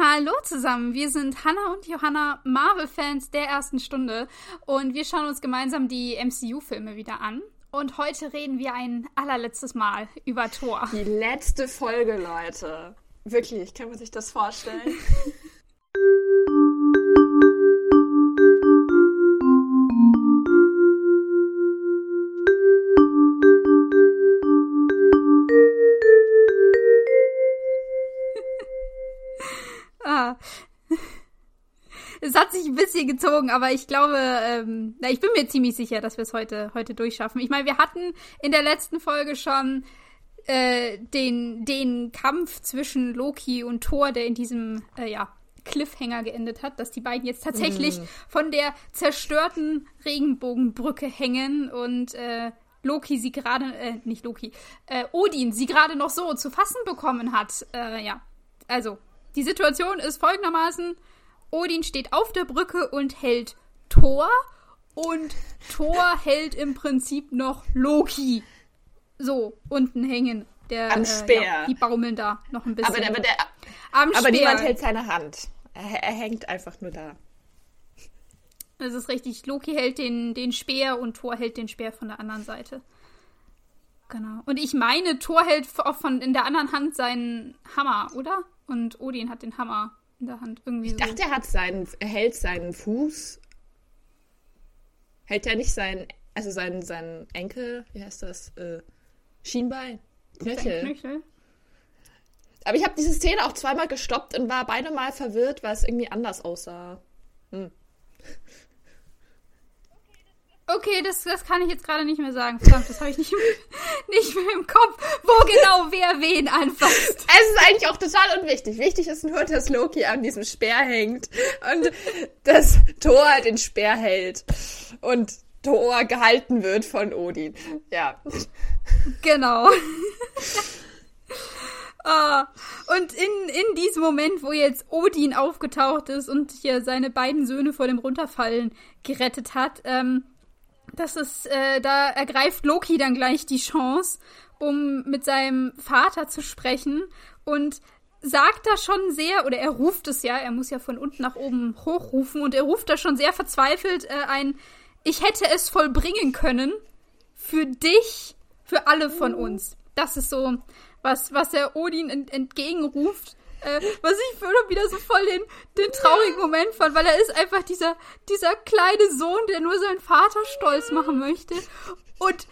Hallo zusammen, wir sind Hannah und Johanna, Marvel-Fans der ersten Stunde und wir schauen uns gemeinsam die MCU-Filme wieder an. Und heute reden wir ein allerletztes Mal über Thor. Die letzte Folge, Leute. Wirklich, kann man sich das vorstellen? ein bisschen gezogen, aber ich glaube, ähm, na, ich bin mir ziemlich sicher, dass wir es heute, heute durchschaffen. Ich meine, wir hatten in der letzten Folge schon äh, den, den Kampf zwischen Loki und Thor, der in diesem, äh, ja, Cliffhanger geendet hat, dass die beiden jetzt tatsächlich mm. von der zerstörten Regenbogenbrücke hängen und äh, Loki sie gerade, äh, nicht Loki, äh, Odin sie gerade noch so zu fassen bekommen hat. Äh, ja, also die Situation ist folgendermaßen: Odin steht auf der Brücke und hält Thor und Thor hält im Prinzip noch Loki. So, unten hängen. Der, Am Speer. Äh, ja, die baumeln da noch ein bisschen. Aber, der, aber, der, Am aber niemand hält seine Hand. Er, er, hängt einfach nur da. Das ist richtig. Loki hält den, den Speer und Thor hält den Speer von der anderen Seite. Genau. Und ich meine, Thor hält auch von in der anderen Hand seinen Hammer, oder? Und Odin hat den Hammer in der Hand. Irgendwie ich so. dachte, er hat seinen, er hält seinen Fuß. Hält er nicht seinen, also seinen, seinen Enkel, wie heißt das? Äh, Schienbein? Knöchel. Knöchel. Aber ich habe diese Szene auch zweimal gestoppt und war beide Mal verwirrt, weil es irgendwie anders aussah. Hm. Okay, das, das kann ich jetzt gerade nicht mehr sagen. Verdammt, das habe ich nicht, nicht mehr im Kopf, wo genau wer wen anfasst. Es ist eigentlich auch total unwichtig. Wichtig ist nur, dass Loki an diesem Speer hängt und dass Thor den Speer hält und Thor gehalten wird von Odin. Ja. Genau. Ah, und in, in diesem Moment, wo jetzt Odin aufgetaucht ist und hier seine beiden Söhne vor dem Runterfallen gerettet hat, ähm, das ist, äh, da ergreift Loki dann gleich die Chance, um mit seinem Vater zu sprechen und sagt da schon sehr, oder er ruft es ja, er muss ja von unten nach oben hochrufen und er ruft da schon sehr verzweifelt äh, ein, ich hätte es vollbringen können für dich, für alle von uns. Das ist so, was, was er Odin ent entgegenruft äh, was ich wieder so voll den, den traurigen Moment fand, weil er ist einfach dieser, dieser kleine Sohn, der nur seinen Vater stolz machen möchte. Und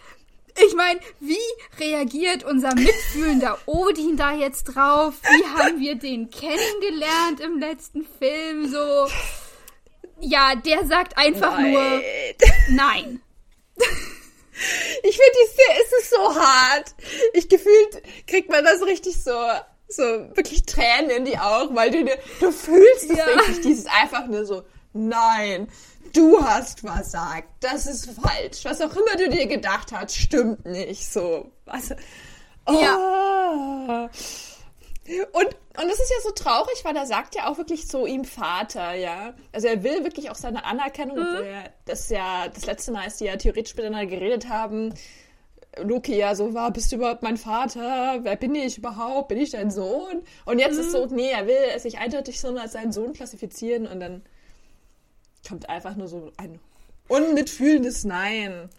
ich meine, wie reagiert unser mitfühlender Odin da jetzt drauf? Wie haben wir den kennengelernt im letzten Film? So, ja, der sagt einfach nein. nur nein. Ich finde, die es ist so hart. Ich gefühlt kriegt man das richtig so so wirklich Tränen in die Augen, weil du, du fühlst es ja. richtig, dieses einfach nur so, nein, du hast versagt, das ist falsch, was auch immer du dir gedacht hast, stimmt nicht, so, was, oh. Ja. Und, und das ist ja so traurig, weil er sagt ja auch wirklich zu ihm Vater, ja. Also er will wirklich auch seine Anerkennung, mhm. obwohl er das ja das letzte Mal, als die ja theoretisch miteinander geredet haben, Loki ja so war, bist du überhaupt mein Vater? Wer bin ich überhaupt? Bin ich dein Sohn? Und jetzt mhm. ist so, nee, er will sich eindeutig so als seinen Sohn klassifizieren und dann kommt einfach nur so ein unmitfühlendes Nein.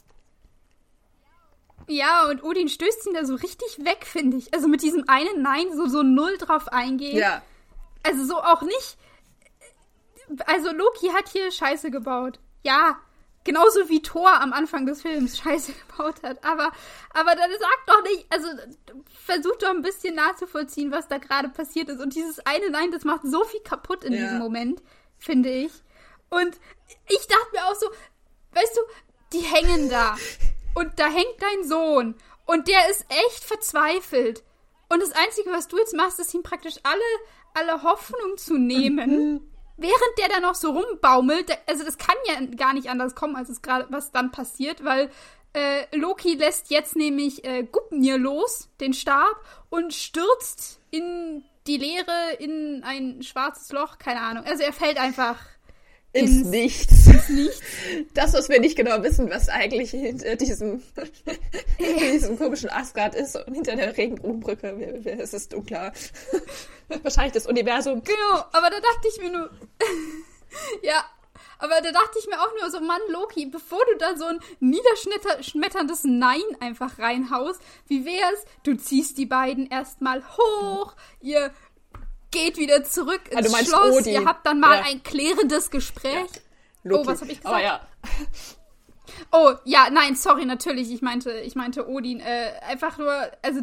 Ja, und Odin stößt ihn da so richtig weg, finde ich. Also mit diesem einen Nein so, so null drauf eingehen. Ja. Also so auch nicht. Also Loki hat hier Scheiße gebaut. Ja, Genauso wie Thor am Anfang des Films Scheiße gebaut hat. Aber, aber dann sag doch nicht, also versuch doch ein bisschen nachzuvollziehen, was da gerade passiert ist. Und dieses eine Nein, das macht so viel kaputt in ja. diesem Moment, finde ich. Und ich dachte mir auch so, weißt du, die hängen da. Und da hängt dein Sohn. Und der ist echt verzweifelt. Und das Einzige, was du jetzt machst, ist ihm praktisch alle, alle Hoffnung zu nehmen. Während der da noch so rumbaumelt, also das kann ja gar nicht anders kommen, als es gerade was dann passiert, weil äh, Loki lässt jetzt nämlich äh, Gupnir los, den Stab, und stürzt in die Leere, in ein schwarzes Loch, keine Ahnung. Also er fällt einfach ins, ins Nichts. Ins Nichts. Das, was wir nicht genau wissen, was eigentlich hinter diesem, diesem komischen Asgard ist und hinter der Regenbogenbrücke, es ist unklar. Wahrscheinlich das Universum. Genau, aber da dachte ich mir nur, ja, aber da dachte ich mir auch nur so, Mann, Loki, bevor du da so ein niederschmetterndes Nein einfach reinhaust, wie wär's, du ziehst die beiden erstmal hoch, ihr geht wieder zurück ins also Schloss. Odin. Ihr habt dann mal ja. ein klärendes Gespräch. Ja. Oh, was habe ich gesagt? Oh, ja. oh, ja, nein, sorry, natürlich. Ich meinte, ich meinte Odin. Äh, einfach nur, also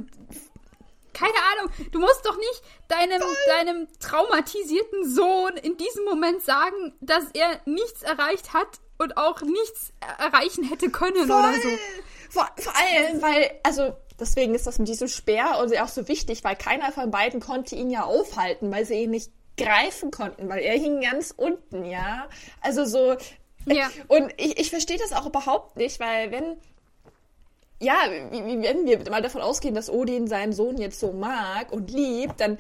keine Ahnung, du musst doch nicht deinem, deinem traumatisierten Sohn in diesem Moment sagen, dass er nichts erreicht hat und auch nichts erreichen hätte können Voll. oder so. Vor, vor allem, weil, also deswegen ist das mit diesem Speer und auch so wichtig, weil keiner von beiden konnte ihn ja aufhalten, weil sie ihn nicht greifen konnten, weil er hing ganz unten, ja. Also so. Ja. Und ich, ich verstehe das auch überhaupt nicht, weil wenn. Ja, wenn wir mal davon ausgehen, dass Odin seinen Sohn jetzt so mag und liebt, dann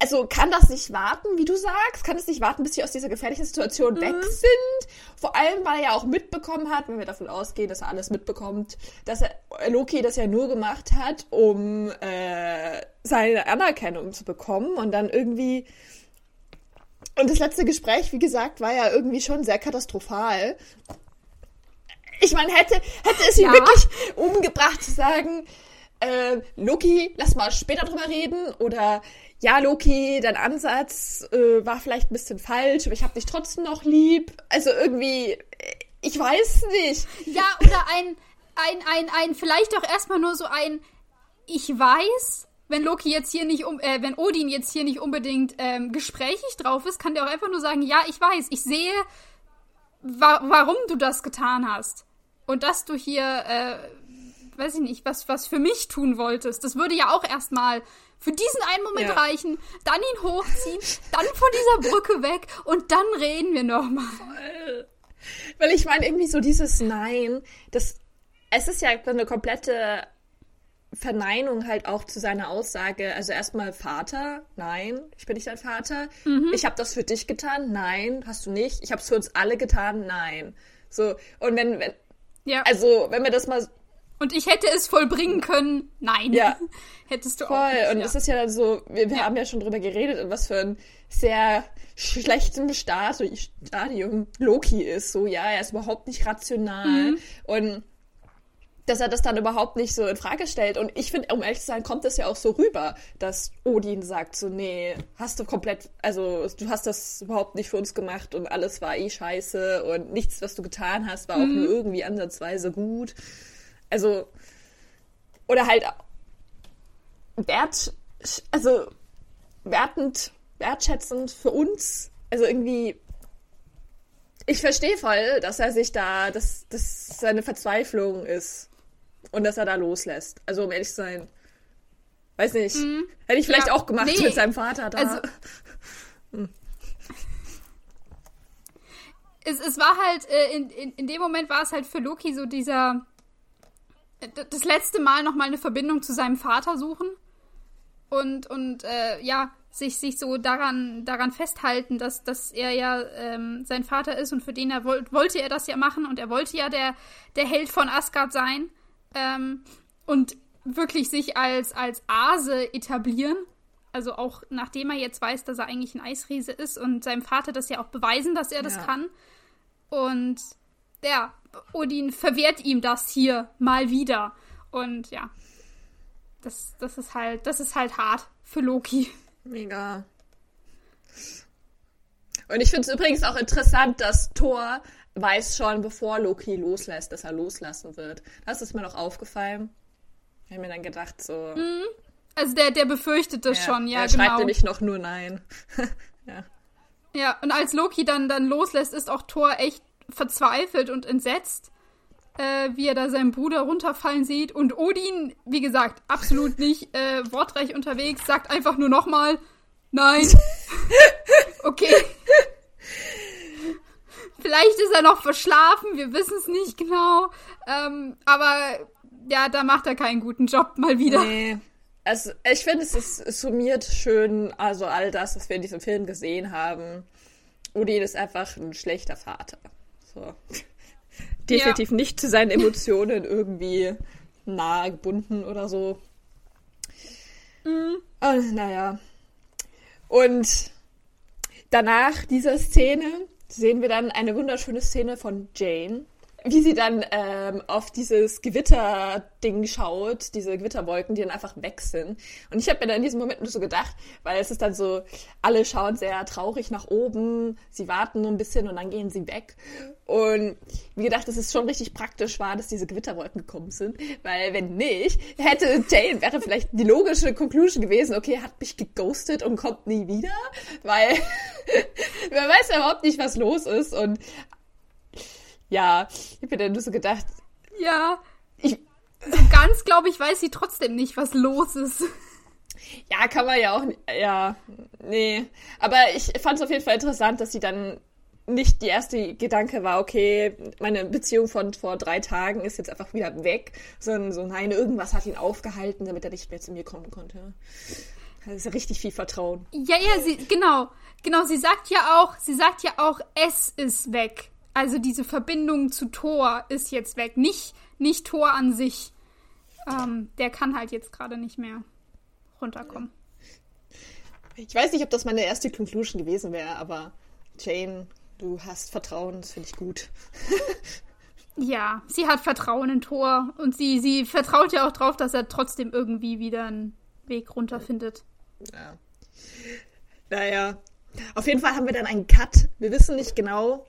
also kann das nicht warten, wie du sagst? Kann es nicht warten, bis sie aus dieser gefährlichen Situation mhm. weg sind? Vor allem, weil er ja auch mitbekommen hat, wenn wir davon ausgehen, dass er alles mitbekommt, dass er Loki das ja nur gemacht hat, um äh, seine Anerkennung zu bekommen und dann irgendwie. Und das letzte Gespräch, wie gesagt, war ja irgendwie schon sehr katastrophal. Ich meine, hätte, hätte es ihn ja. wirklich umgebracht zu sagen, äh, Loki, lass mal später drüber reden oder ja, Loki, dein Ansatz äh, war vielleicht ein bisschen falsch, aber ich habe dich trotzdem noch lieb. Also irgendwie, ich weiß nicht. Ja, oder ein, ein, ein, ein, vielleicht auch erstmal nur so ein, ich weiß, wenn Loki jetzt hier nicht um, äh, wenn Odin jetzt hier nicht unbedingt ähm, gesprächig drauf ist, kann der auch einfach nur sagen, ja, ich weiß, ich sehe, wa warum du das getan hast. Und dass du hier, äh, weiß ich nicht, was, was für mich tun wolltest. Das würde ja auch erstmal für diesen einen Moment ja. reichen, dann ihn hochziehen, dann von dieser Brücke weg und dann reden wir nochmal. Weil ich meine, irgendwie so dieses Nein, das, es ist ja eine komplette Verneinung halt auch zu seiner Aussage. Also erstmal Vater, nein, ich bin nicht dein Vater. Mhm. Ich habe das für dich getan, nein, hast du nicht. Ich habe es für uns alle getan, nein. So und wenn, wenn ja. also wenn wir das mal und ich hätte es vollbringen können. Nein. Ja. Hättest du Voll. auch. Voll. Und es ja. ist ja dann so, wir, wir ja. haben ja schon drüber geredet, in was für ein sehr schlechtem Stadium Loki ist. So, ja, er ist überhaupt nicht rational. Mhm. Und dass er das dann überhaupt nicht so in Frage stellt. Und ich finde, um ehrlich zu sein, kommt das ja auch so rüber, dass Odin sagt so, nee, hast du komplett, also du hast das überhaupt nicht für uns gemacht und alles war eh scheiße und nichts, was du getan hast, war mhm. auch nur irgendwie ansatzweise gut also, oder halt wert, also wertend, wertschätzend für uns. Also irgendwie, ich verstehe voll, dass er sich da, dass das seine Verzweiflung ist und dass er da loslässt. Also um ehrlich zu sein, weiß nicht, mhm. hätte ich vielleicht ja, auch gemacht nee. mit seinem Vater da. Also, hm. es, es war halt, äh, in, in, in dem Moment war es halt für Loki so dieser das letzte Mal nochmal eine Verbindung zu seinem Vater suchen und, und äh, ja, sich, sich so daran, daran festhalten, dass, dass er ja ähm, sein Vater ist und für den er wollte, wollte er das ja machen und er wollte ja der, der Held von Asgard sein ähm, und wirklich sich als, als Ase etablieren. Also auch nachdem er jetzt weiß, dass er eigentlich ein Eisriese ist und seinem Vater das ja auch beweisen, dass er das ja. kann. Und ja, Odin verwehrt ihm das hier mal wieder. Und ja, das, das ist halt, das ist halt hart für Loki. Mega. Und ich finde es übrigens auch interessant, dass Thor weiß schon, bevor Loki loslässt, dass er loslassen wird. Das ist mir noch aufgefallen. Ich habe mir dann gedacht, so. Mhm. Also der, der befürchtet das ja, schon, ja, er genau. Schreibt nämlich noch nur Nein. ja. Ja, und als Loki dann, dann loslässt, ist auch Thor echt verzweifelt und entsetzt, äh, wie er da seinen Bruder runterfallen sieht. Und Odin, wie gesagt, absolut nicht äh, wortreich unterwegs, sagt einfach nur nochmal, nein. okay. Vielleicht ist er noch verschlafen, wir wissen es nicht genau. Ähm, aber ja, da macht er keinen guten Job mal wieder. Nee. Also, ich finde, es ist es summiert schön, also all das, was wir in diesem Film gesehen haben Odin ist einfach ein schlechter Vater. So. Definitiv ja. nicht zu seinen Emotionen irgendwie nahe gebunden oder so. Mhm. Und, naja. Und danach dieser Szene sehen wir dann eine wunderschöne Szene von Jane, wie sie dann ähm, auf dieses Gewitter-Ding schaut, diese Gewitterwolken, die dann einfach weg sind. Und ich habe mir dann in diesem Moment nur so gedacht, weil es ist dann so, alle schauen sehr traurig nach oben, sie warten nur ein bisschen und dann gehen sie weg. Und wie gedacht, dass es schon richtig praktisch war, dass diese Gewitterwolken gekommen sind, weil wenn nicht, hätte Jane, wäre vielleicht die logische Conclusion gewesen, okay, hat mich geghostet und kommt nie wieder, weil man weiß überhaupt nicht, was los ist und ja, ich habe mir dann nur so gedacht. Ja. Ich, so ganz, glaube ich, weiß sie trotzdem nicht, was los ist. Ja, kann man ja auch. Ja, nee. Aber ich fand es auf jeden Fall interessant, dass sie dann nicht die erste Gedanke war, okay, meine Beziehung von vor drei Tagen ist jetzt einfach wieder weg, sondern so, nein, irgendwas hat ihn aufgehalten, damit er nicht mehr zu mir kommen konnte. Das ist richtig viel Vertrauen. Ja, ja, sie, genau. Genau, sie sagt ja auch, sie sagt ja auch, es ist weg. Also diese Verbindung zu Thor ist jetzt weg. Nicht, nicht Thor an sich. Ähm, der kann halt jetzt gerade nicht mehr runterkommen. Ich weiß nicht, ob das meine erste Conclusion gewesen wäre, aber Jane, du hast Vertrauen, das finde ich gut. ja, sie hat Vertrauen in Thor und sie, sie vertraut ja auch drauf, dass er trotzdem irgendwie wieder einen Weg runterfindet. Ja. Naja, auf jeden Fall haben wir dann einen Cut. Wir wissen nicht genau,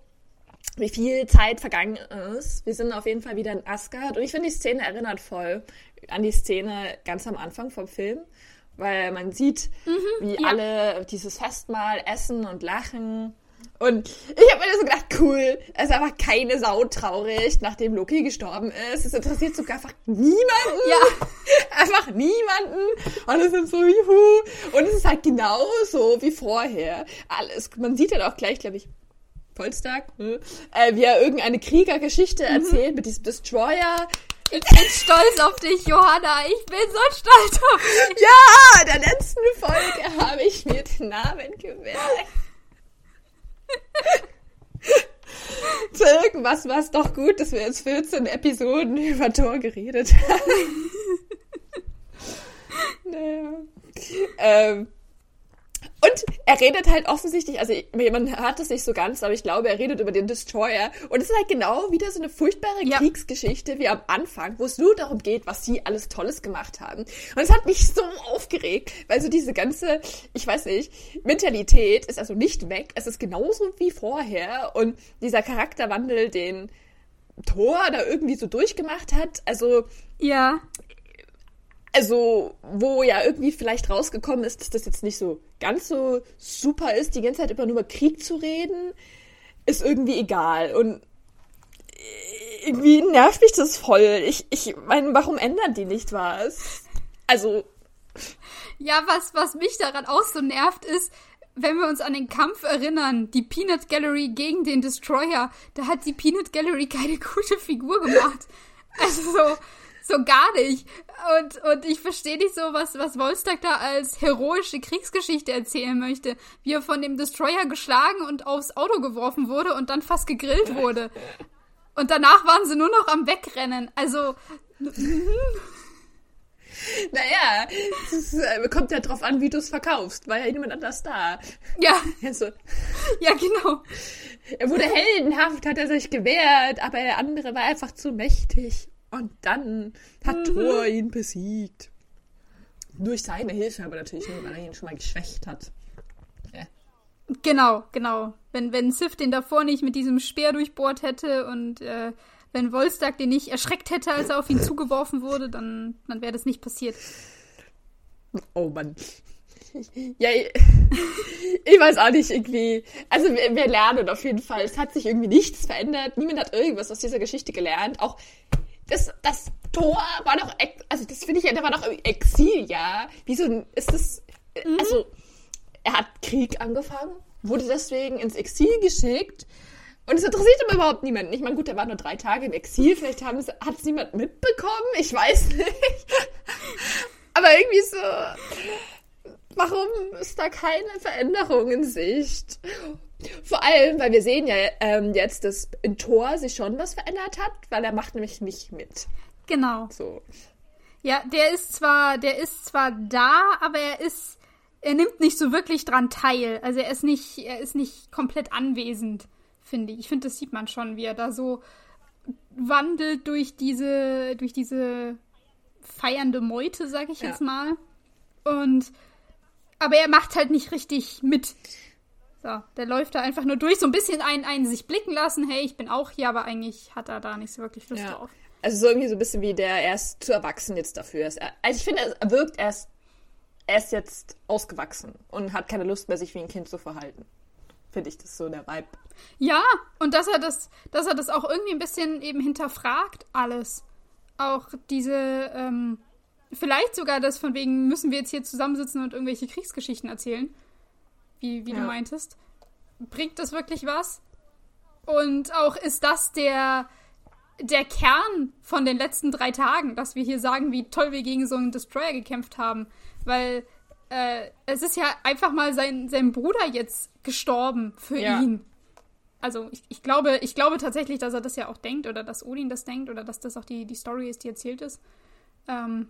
wie viel Zeit vergangen ist. Wir sind auf jeden Fall wieder in Asgard und ich finde, die Szene erinnert voll an die Szene ganz am Anfang vom Film, weil man sieht, mhm, wie ja. alle dieses Festmahl essen und lachen. Und ich habe mir so gedacht, cool, es ist einfach keine Sau traurig, nachdem Loki gestorben ist. Es interessiert sogar einfach niemanden. Ja. Einfach niemanden. Alle sind so, juhu. Und es ist halt genauso wie vorher. Alles, man sieht halt auch gleich, glaube ich, Polstag, äh, wie er irgendeine Kriegergeschichte mhm. erzählt mit diesem Destroyer. Ich bin stolz auf dich, Johanna. Ich bin so stolz auf dich. Ja, in der letzten Folge habe ich mir den Namen gemerkt. Zu irgendwas war es doch gut, dass wir jetzt 14 Episoden über Tor geredet haben. naja. Ähm, und er redet halt offensichtlich, also man hört es nicht so ganz, aber ich glaube, er redet über den Destroyer. Und es ist halt genau wieder so eine furchtbare ja. Kriegsgeschichte wie am Anfang, wo es nur darum geht, was sie alles Tolles gemacht haben. Und es hat mich so aufgeregt, weil so diese ganze, ich weiß nicht, Mentalität ist also nicht weg. Es ist genauso wie vorher. Und dieser Charakterwandel, den Thor da irgendwie so durchgemacht hat, also. Ja also, wo ja irgendwie vielleicht rausgekommen ist, dass das jetzt nicht so ganz so super ist, die ganze Zeit immer nur über Krieg zu reden, ist irgendwie egal. Und irgendwie nervt mich das voll. Ich, ich meine, warum ändern die nicht was? Also. Ja, was, was mich daran auch so nervt, ist, wenn wir uns an den Kampf erinnern, die Peanut Gallery gegen den Destroyer, da hat die Peanut Gallery keine gute Figur gemacht. Also so, so gar nicht. Und, und ich verstehe nicht so, was, was Wolstag da als heroische Kriegsgeschichte erzählen möchte. Wie er von dem Destroyer geschlagen und aufs Auto geworfen wurde und dann fast gegrillt wurde. Und danach waren sie nur noch am Wegrennen. Also. Naja, es äh, kommt ja drauf an, wie du es verkaufst. War ja niemand anders da. Ja. Also, ja, genau. Er wurde heldenhaft, hat er sich gewehrt, aber der andere war einfach zu mächtig. Und dann hat mhm. Thor ihn besiegt. Durch seine Hilfe, aber natürlich nur, weil er ihn schon mal geschwächt hat. Ja. Genau, genau. Wenn, wenn Sif den davor nicht mit diesem Speer durchbohrt hätte und äh, wenn Wolstag den nicht erschreckt hätte, als er auf ihn zugeworfen wurde, dann, dann wäre das nicht passiert. Oh Mann. Ja, ich weiß auch nicht irgendwie. Also wir, wir, lernen auf jeden Fall. Es hat sich irgendwie nichts verändert. Niemand hat irgendwas aus dieser Geschichte gelernt. Auch das, das Tor war doch, also das finde ich ja, der war doch Exil, ja. Wieso ist das, mhm. also er hat Krieg angefangen, wurde deswegen ins Exil geschickt und es interessiert aber überhaupt niemanden. Ich meine, gut, er war nur drei Tage im Exil, vielleicht hat es niemand mitbekommen, ich weiß nicht. aber irgendwie so, warum ist da keine Veränderung in Sicht? Vor allem, weil wir sehen ja ähm, jetzt, dass in Thor sich schon was verändert hat, weil er macht nämlich nicht mit. Genau. So. Ja, der ist zwar, der ist zwar da, aber er ist, er nimmt nicht so wirklich dran teil. Also er ist nicht, er ist nicht komplett anwesend, finde ich. Ich finde, das sieht man schon, wie er da so wandelt durch diese, durch diese feiernde Meute, sag ich Ja. jetzt mal. Und aber er macht halt nicht richtig mit. So, der läuft da einfach nur durch, so ein bisschen ein, ein sich blicken lassen, hey, ich bin auch hier, aber eigentlich hat er da nicht so wirklich Lust Ja. drauf. Also so irgendwie so ein bisschen wie der, er ist zu erwachsen jetzt dafür. Also ich finde, er wirkt erst, er ist jetzt ausgewachsen und hat keine Lust mehr, sich wie ein Kind zu verhalten. Finde ich das so der Vibe. Ja, und dass er das, dass er das auch irgendwie ein bisschen eben hinterfragt, alles. Auch diese, ähm, vielleicht sogar das von wegen, müssen wir jetzt hier zusammensitzen und irgendwelche Kriegsgeschichten erzählen, wie, wie du Ja. meintest. Bringt das wirklich was? Und auch ist das der, der Kern von den letzten drei Tagen, dass wir hier sagen, wie toll wir gegen so einen Destroyer gekämpft haben. Weil äh, es ist ja einfach mal sein, sein Bruder jetzt gestorben für Ja. ihn. Also ich, ich glaube, ich glaube tatsächlich, dass er das ja auch denkt oder dass Odin das denkt oder dass das auch die, die Story ist, die erzählt ist. Ähm,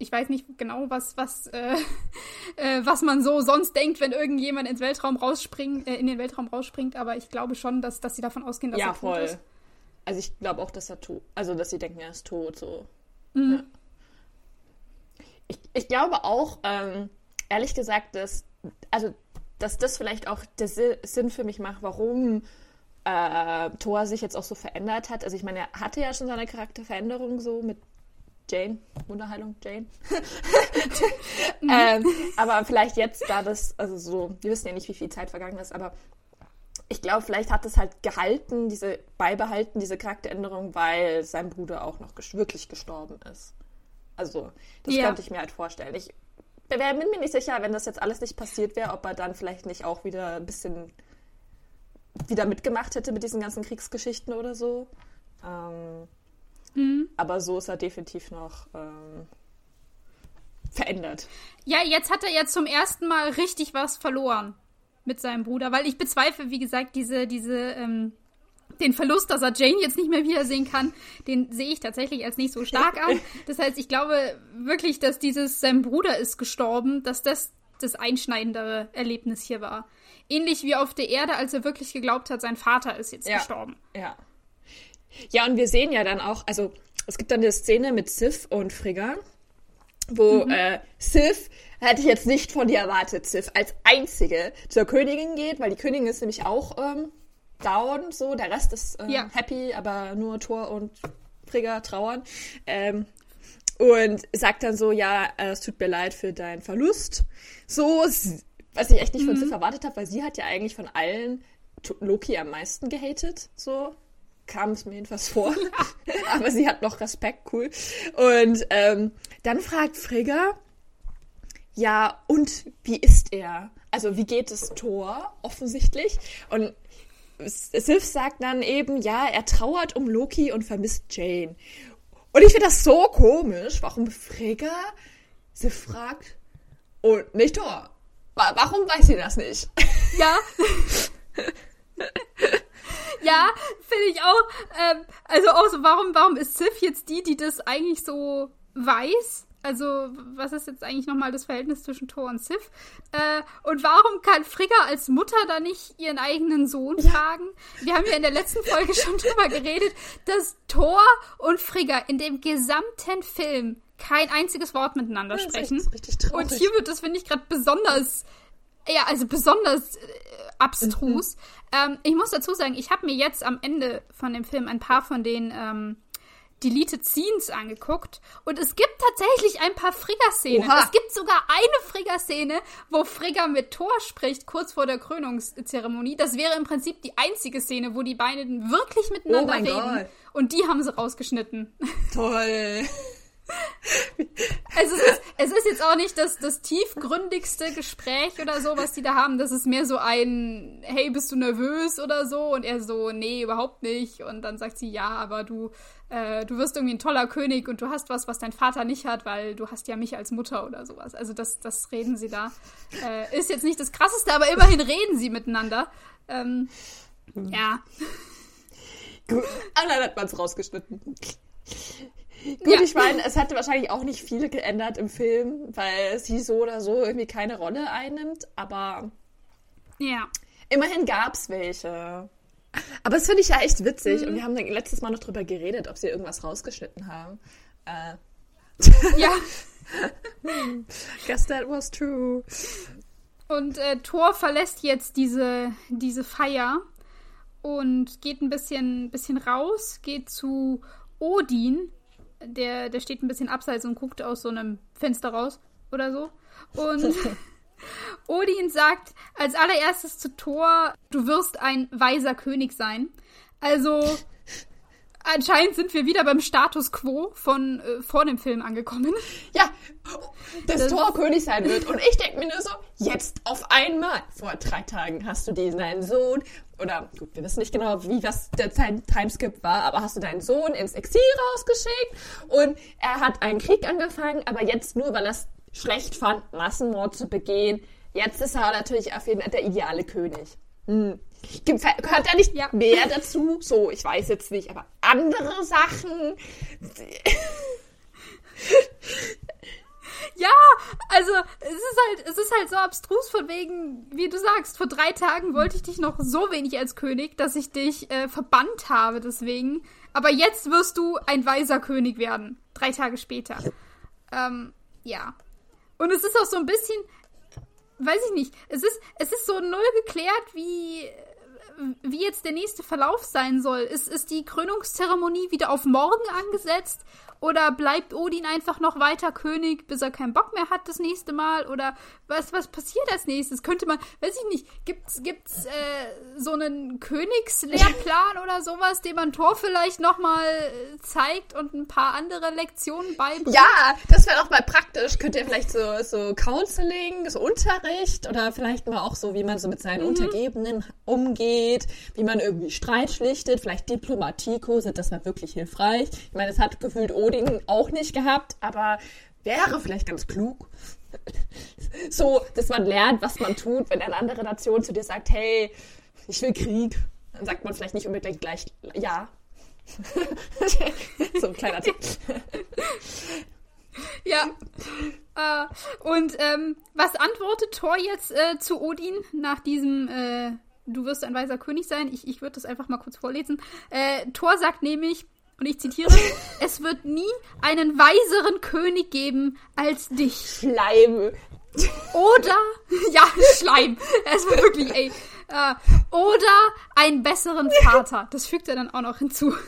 ich weiß nicht genau, was, was, äh, äh, was man so sonst denkt, wenn irgendjemand ins Weltraum rausspringt, äh, in den Weltraum rausspringt, aber ich glaube schon, dass, dass sie davon ausgehen, dass ja, er tot voll. ist. Also ich glaube auch, dass er tot, also dass sie denken, er ist tot, so. Mhm. Ja. Ich, ich glaube auch, ähm, ehrlich gesagt, dass, also, dass das vielleicht auch der Si- Sinn für mich macht, warum äh, Thor sich jetzt auch so verändert hat. Also ich meine, er hatte ja schon seine Charakterveränderung so mit Jane, Wunderheilung Jane. ähm, aber vielleicht jetzt, da das, also so, wir wissen ja nicht, wie viel Zeit vergangen ist, aber ich glaube, vielleicht hat es halt gehalten, diese beibehalten, diese Charakteränderung, weil sein Bruder auch noch ges wirklich gestorben ist. Also, das Ja. könnte ich mir halt vorstellen. Ich wär- bin mir nicht sicher, wenn das jetzt alles nicht passiert wäre, ob er dann vielleicht nicht auch wieder ein bisschen wieder mitgemacht hätte mit diesen ganzen Kriegsgeschichten oder so. Ähm, Mhm. aber so ist er definitiv noch ähm, verändert. Ja, jetzt hat er ja zum ersten Mal richtig was verloren mit seinem Bruder, weil ich bezweifle, wie gesagt, diese, diese, ähm, den Verlust, dass er Jane jetzt nicht mehr wiedersehen kann, den sehe ich tatsächlich als nicht so stark an. Das heißt, ich glaube wirklich, dass dieses, sein Bruder ist gestorben, dass das das einschneidendere Erlebnis hier war. Ähnlich wie auf der Erde, als er wirklich geglaubt hat, sein Vater ist jetzt Ja. gestorben. Ja. Ja, und wir sehen ja dann auch, also es gibt dann eine Szene mit Sif und Frigga, wo äh, Sif, hätte ich jetzt nicht von dir erwartet, Sif als einzige zur Königin geht, weil die Königin ist nämlich auch ähm, down, so, der Rest ist ähm, Ja. happy, aber nur Thor und Frigga trauern. Ähm, und sagt dann so, ja, äh, es tut mir leid für deinen Verlust. So, was ich echt nicht von Sif erwartet habe, weil sie hat ja eigentlich von allen Loki am meisten gehatet, so kam es mir jedenfalls vor. Aber sie hat noch Respekt, cool. Und ähm, dann fragt Frigga, ja, und wie ist er? Also wie geht es Thor offensichtlich? Und Sif sagt dann eben, ja, er trauert um Loki und vermisst Jane. Und ich finde das so komisch, warum Frigga Sif fragt und nicht Thor. Wa- Warum weiß sie das nicht? Ja. ja, finde ich auch. Ähm, also auch so, warum, warum ist Sif jetzt die, die das eigentlich so weiß? Also, was ist jetzt eigentlich nochmal das Verhältnis zwischen Thor und Sif? Äh, und warum kann Frigga als Mutter da nicht ihren eigenen Sohn fragen? Wir haben ja in der letzten Folge schon drüber geredet, dass Thor und Frigga in dem gesamten Film kein einziges Wort miteinander Das ist sprechen. richtig- richtig traurig. Und hier wird das, finde ich, gerade besonders, ja, also besonders äh, abstrus. Ähm, ich muss dazu sagen, ich habe mir jetzt am Ende von dem Film ein paar von den ähm, Deleted Scenes angeguckt und es gibt tatsächlich ein paar Frigga-Szenen. Es gibt sogar eine Frigga-Szene, wo Frigga mit Thor spricht, kurz vor der Krönungszeremonie. Das wäre im Prinzip die einzige Szene, wo die beiden wirklich miteinander Oh reden. Gott. Und die haben sie rausgeschnitten. Toll. Also es ist, es ist jetzt auch nicht das, das tiefgründigste Gespräch oder so, was die da haben. Das ist mehr so ein, hey, bist du nervös oder so? Und er so, nee, überhaupt nicht. Und dann sagt sie, ja, aber du, äh, du wirst irgendwie ein toller König und du hast was, was dein Vater nicht hat, weil du hast ja mich als Mutter oder sowas. Also das, das reden sie da. Äh, ist jetzt nicht das Krasseste, aber immerhin reden sie miteinander. Ähm, ja. Gut, aber dann hat man es rausgeschnitten. Gut, ja. ich meine, es hätte wahrscheinlich auch nicht viel geändert im Film, weil sie so oder so irgendwie keine Rolle einnimmt, aber ja. immerhin gab es welche. Aber das finde ich ja echt witzig mhm. und wir haben letztes Mal noch drüber geredet, ob sie irgendwas rausgeschnitten haben. Äh. Ja. Guess that was true. Und äh, Thor verlässt jetzt diese, diese Feier und geht ein bisschen, bisschen raus, geht zu Odin, der, der steht ein bisschen abseits und guckt aus so einem Fenster raus oder so. Und Odin sagt als allererstes zu Thor, du wirst ein weiser König sein. Also anscheinend sind wir wieder beim Status quo von äh, vor dem Film angekommen. Ja, dass das Thor König sein wird. Und ich denke mir nur so, jetzt auf einmal. Vor drei Tagen hast du diesen einen Sohn. Oder gut, wir wissen nicht genau, wie das der Timeskip war, aber hast du deinen Sohn ins Exil rausgeschickt und er hat einen Krieg angefangen, aber jetzt nur, weil er es schlecht fand, Massenmord zu begehen. Jetzt ist er natürlich auf jeden Fall der ideale König. Hm. Gehört da nicht ja. mehr dazu? So, ich weiß jetzt nicht, aber andere Sachen. Ja, also es ist halt, es ist halt so abstrus von wegen, wie du sagst, vor drei Tagen wollte ich dich noch so wenig als König, dass ich dich äh, verbannt habe deswegen. Aber jetzt wirst du ein weiser König werden. Drei Tage später. Ähm, ja. Und es ist auch so ein bisschen, weiß ich nicht, es ist, es ist so null geklärt, wie, wie jetzt der nächste Verlauf sein soll. Ist, ist die Krönungszeremonie wieder auf morgen angesetzt? Oder bleibt Odin einfach noch weiter König, bis er keinen Bock mehr hat das nächste Mal? Oder was, was passiert als nächstes? Könnte man, weiß ich nicht, gibt's, gibt's äh, so einen Königslehrplan oder sowas, den man Thor vielleicht nochmal äh, zeigt und ein paar andere Lektionen beibringt? Ja, das wäre auch mal praktisch. Könnt ihr vielleicht so, so Counseling, so Unterricht oder vielleicht mal auch so, wie man so mit seinen mhm. Untergebenen umgeht, wie man irgendwie Streit schlichtet, vielleicht Diplomatiekurse, das wäre wirklich hilfreich. Ich meine, es hat gefühlt Odin Odin auch nicht gehabt, aber wäre vielleicht ganz klug. so, dass man lernt, was man tut, wenn eine andere Nation zu dir sagt, hey, ich will Krieg. Dann sagt man vielleicht nicht unbedingt gleich ja. so ein kleiner Tipp. ja. Äh, und ähm, was antwortet Thor jetzt äh, zu Odin nach diesem äh, Du wirst ein weiser König sein? Ich, ich würde das einfach mal kurz vorlesen. Äh, Thor sagt nämlich, und ich zitiere, es wird nie einen weiseren König geben als dich. Schleim. Oder, ja, Schleim. Es wird wirklich, ey. Äh, oder einen besseren Vater. Das fügt er dann auch noch hinzu.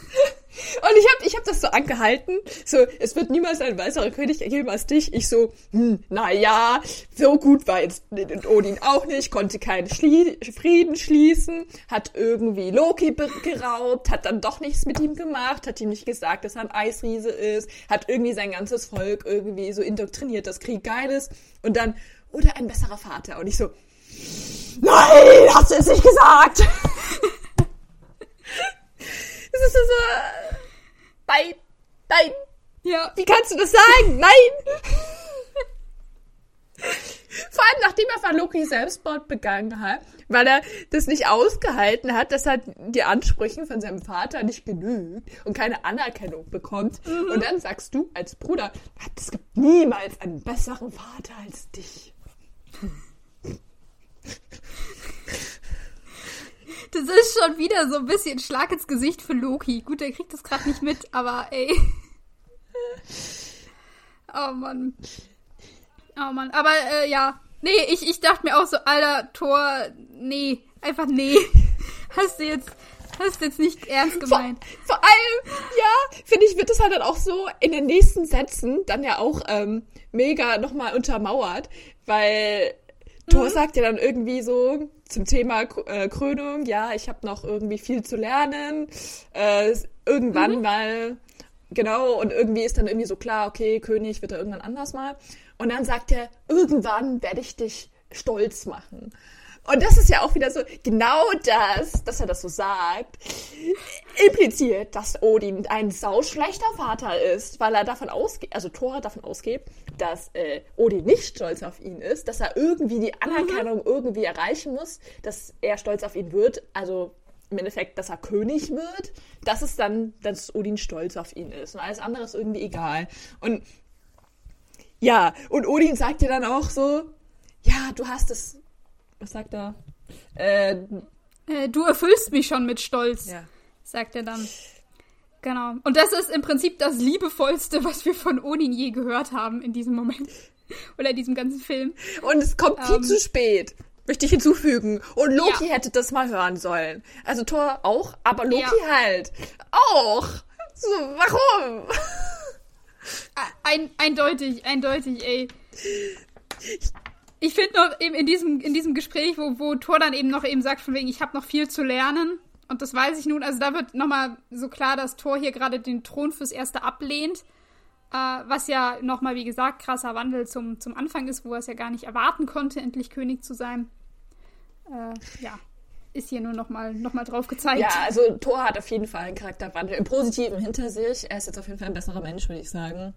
Und ich habe ich hab das so angehalten. So, es wird niemals ein weißerer König geben als dich. Ich so, hm, naja, so gut war jetzt Odin auch nicht, konnte keinen Schlie Frieden schließen, hat irgendwie Loki geraubt, hat dann doch nichts mit ihm gemacht, hat ihm nicht gesagt, dass er ein Eisriese ist, hat irgendwie sein ganzes Volk irgendwie so indoktriniert, dass Krieg geil ist. Und dann, oder ein besserer Vater. Und ich so, nein, hast du es nicht gesagt? Es ist so, nein, nein. Ja. Wie kannst du das sagen? Nein. Vor allem, nachdem er von Loki Selbstmord begangen hat, weil er das nicht ausgehalten hat, dass er die Ansprüchen von seinem Vater nicht genügt und keine Anerkennung bekommt. Mhm. Und dann sagst du als Bruder, es gibt niemals einen besseren Vater als dich. Das ist schon wieder so ein bisschen Schlag ins Gesicht für Loki. Gut, der kriegt das gerade nicht mit, aber ey. Oh Mann. Oh Mann. Aber äh, ja. Nee, ich, ich dachte mir auch so, alter Tor, nee, einfach nee. Hast du jetzt, hast du jetzt nicht ernst gemeint. Vor, vor allem, ja, finde ich, wird das halt dann auch so in den nächsten Sätzen dann ja auch ähm, mega nochmal untermauert, weil Thor mhm. sagt ja dann irgendwie so zum Thema äh, Krönung, ja, ich habe noch irgendwie viel zu lernen. Äh, irgendwann mhm. mal genau, und irgendwie ist dann irgendwie so klar, okay, König wird er irgendwann anders mal. Und dann sagt er, irgendwann werde ich dich stolz machen. Und das ist ja auch wieder so, genau das, dass er das so sagt, impliziert, dass Odin ein sauschlechter Vater ist, weil er davon ausgeht, also Thor davon ausgeht, dass äh, Odin nicht stolz auf ihn ist, dass er irgendwie die Anerkennung mhm. irgendwie erreichen muss, dass er stolz auf ihn wird, also im Endeffekt, dass er König wird, das ist dann, dass Odin stolz auf ihn ist. Und alles andere ist irgendwie egal. Und ja, und Odin sagt dir dann auch so, ja, du hast es was sagt er? Äh, äh, du erfüllst mich schon mit Stolz, ja. sagt er dann. Genau. Und das ist im Prinzip das liebevollste, was wir von Odin je gehört haben in diesem Moment. Oder in diesem ganzen Film. Und es kommt viel ähm, zu spät. Möchte ich hinzufügen. Und Loki ja. hätte das mal hören sollen. Also Thor auch, aber Loki ja. halt. Auch. So, warum? Ein, eindeutig, eindeutig, ey ich finde noch eben in diesem, in diesem Gespräch, wo, wo Thor dann eben noch eben sagt, von wegen, ich habe noch viel zu lernen. Und das weiß ich nun. Also da wird nochmal so klar, dass Thor hier gerade den Thron fürs Erste ablehnt. Äh, was ja nochmal, wie gesagt, krasser Wandel zum, zum Anfang ist, wo er es ja gar nicht erwarten konnte, endlich König zu sein. Äh, ja, ist hier nur nochmal noch mal drauf gezeigt. Ja, also Thor hat auf jeden Fall einen Charakterwandel im Positiven hinter sich. Er ist jetzt auf jeden Fall ein besserer Mensch, würde ich sagen.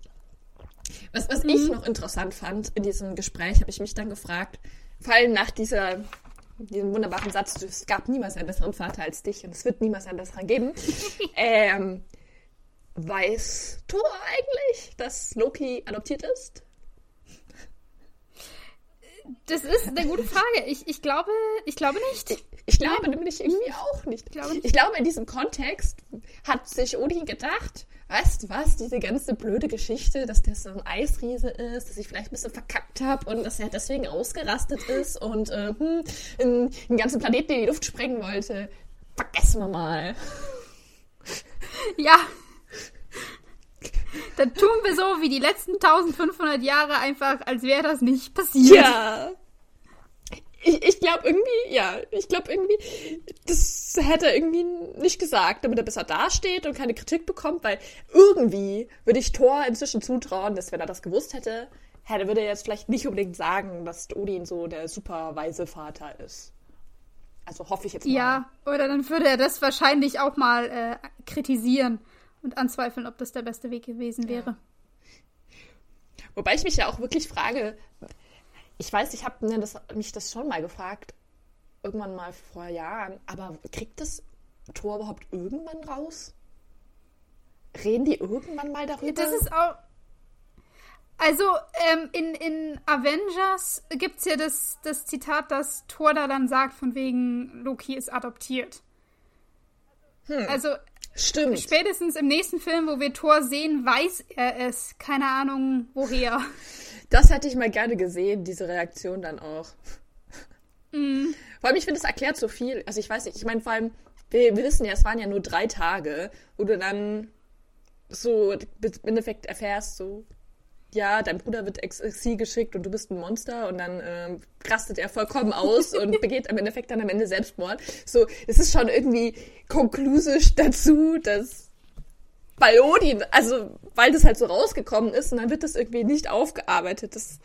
Was, was mhm. ich noch interessant fand in diesem Gespräch, habe ich mich dann gefragt, vor allem nach dieser, diesem wunderbaren Satz, es gab niemals einen besseren Vater als dich und es wird niemals einen besseren geben. ähm, weiß Thor eigentlich, dass Loki adoptiert ist? Das ist eine gute Frage. Ich, ich, glaube, ich glaube nicht. Ich, glaube nämlich irgendwie auch nicht. Ich glaube, ich glaube, in diesem Kontext hat sich Odin gedacht, weißt du was, diese ganze blöde Geschichte, dass der so ein Eisriese ist, dass ich vielleicht ein bisschen verkackt habe und dass er deswegen ausgerastet ist und äh, hm, den ganzen Planeten in die Luft sprengen wollte. Vergessen wir mal. Ja. Dann tun wir so wie die letzten 1500 Jahre einfach, als wäre das nicht passiert. Ja ich, ich glaube irgendwie, ja, ich glaube irgendwie, das hätte er irgendwie nicht gesagt, damit er besser dasteht und keine Kritik bekommt, weil irgendwie würde ich Thor inzwischen zutrauen, dass wenn er das gewusst hätte, hätte, würde er jetzt vielleicht nicht unbedingt sagen, dass Odin so der super weise Vater ist. Also hoffe ich jetzt mal. Ja, oder dann würde er das wahrscheinlich auch mal äh, kritisieren und anzweifeln, ob das der beste Weg gewesen wäre. Ja. Wobei ich mich ja auch wirklich frage, ich weiß, ich habe ne, mich das schon mal gefragt, irgendwann mal vor Jahren, aber kriegt das Tor überhaupt irgendwann raus? Reden die irgendwann mal darüber? Das ist auch. Also, ähm, in, in Avengers gibt es ja das, das Zitat, das Thor da dann sagt, von wegen Loki ist adoptiert. Hm. Also, Stimmt. Spätestens im nächsten Film, wo wir Thor sehen, weiß er es. Keine Ahnung, woher. Das hätte ich mal gerne gesehen, diese Reaktion dann auch. Mm. Vor allem, ich finde, es erklärt so viel. Also ich weiß nicht, ich meine, vor allem, wir, wir wissen ja, es waren ja nur drei Tage, wo du dann so im Endeffekt erfährst, so, ja, dein Bruder wird Exil geschickt und du bist ein Monster und dann ähm, rastet er vollkommen aus und begeht im Endeffekt dann am Ende Selbstmord. So, es ist schon irgendwie konklusisch dazu, dass bei Odin, also weil das halt so rausgekommen ist und dann wird das irgendwie nicht aufgearbeitet. Das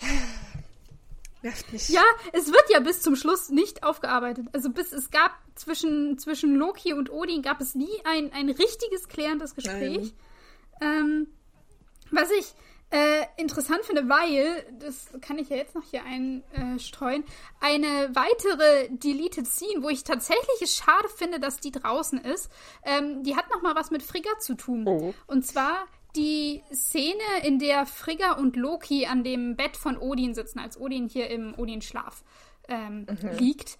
nervt mich. Ja, es wird ja bis zum Schluss nicht aufgearbeitet. Also bis es gab zwischen, zwischen Loki und Odin gab es nie ein, ein richtiges klärendes Gespräch. Ähm, was ich äh, interessant finde, weil, das kann ich ja jetzt noch hier einstreuen, eine weitere Deleted Scene, wo ich tatsächlich es schade finde, dass die draußen ist, ähm, die hat noch mal was mit Frigga zu tun. Oh. Und zwar die Szene, in der Frigga und Loki an dem Bett von Odin sitzen, als Odin hier im Odin-Schlaf ähm, mhm. liegt.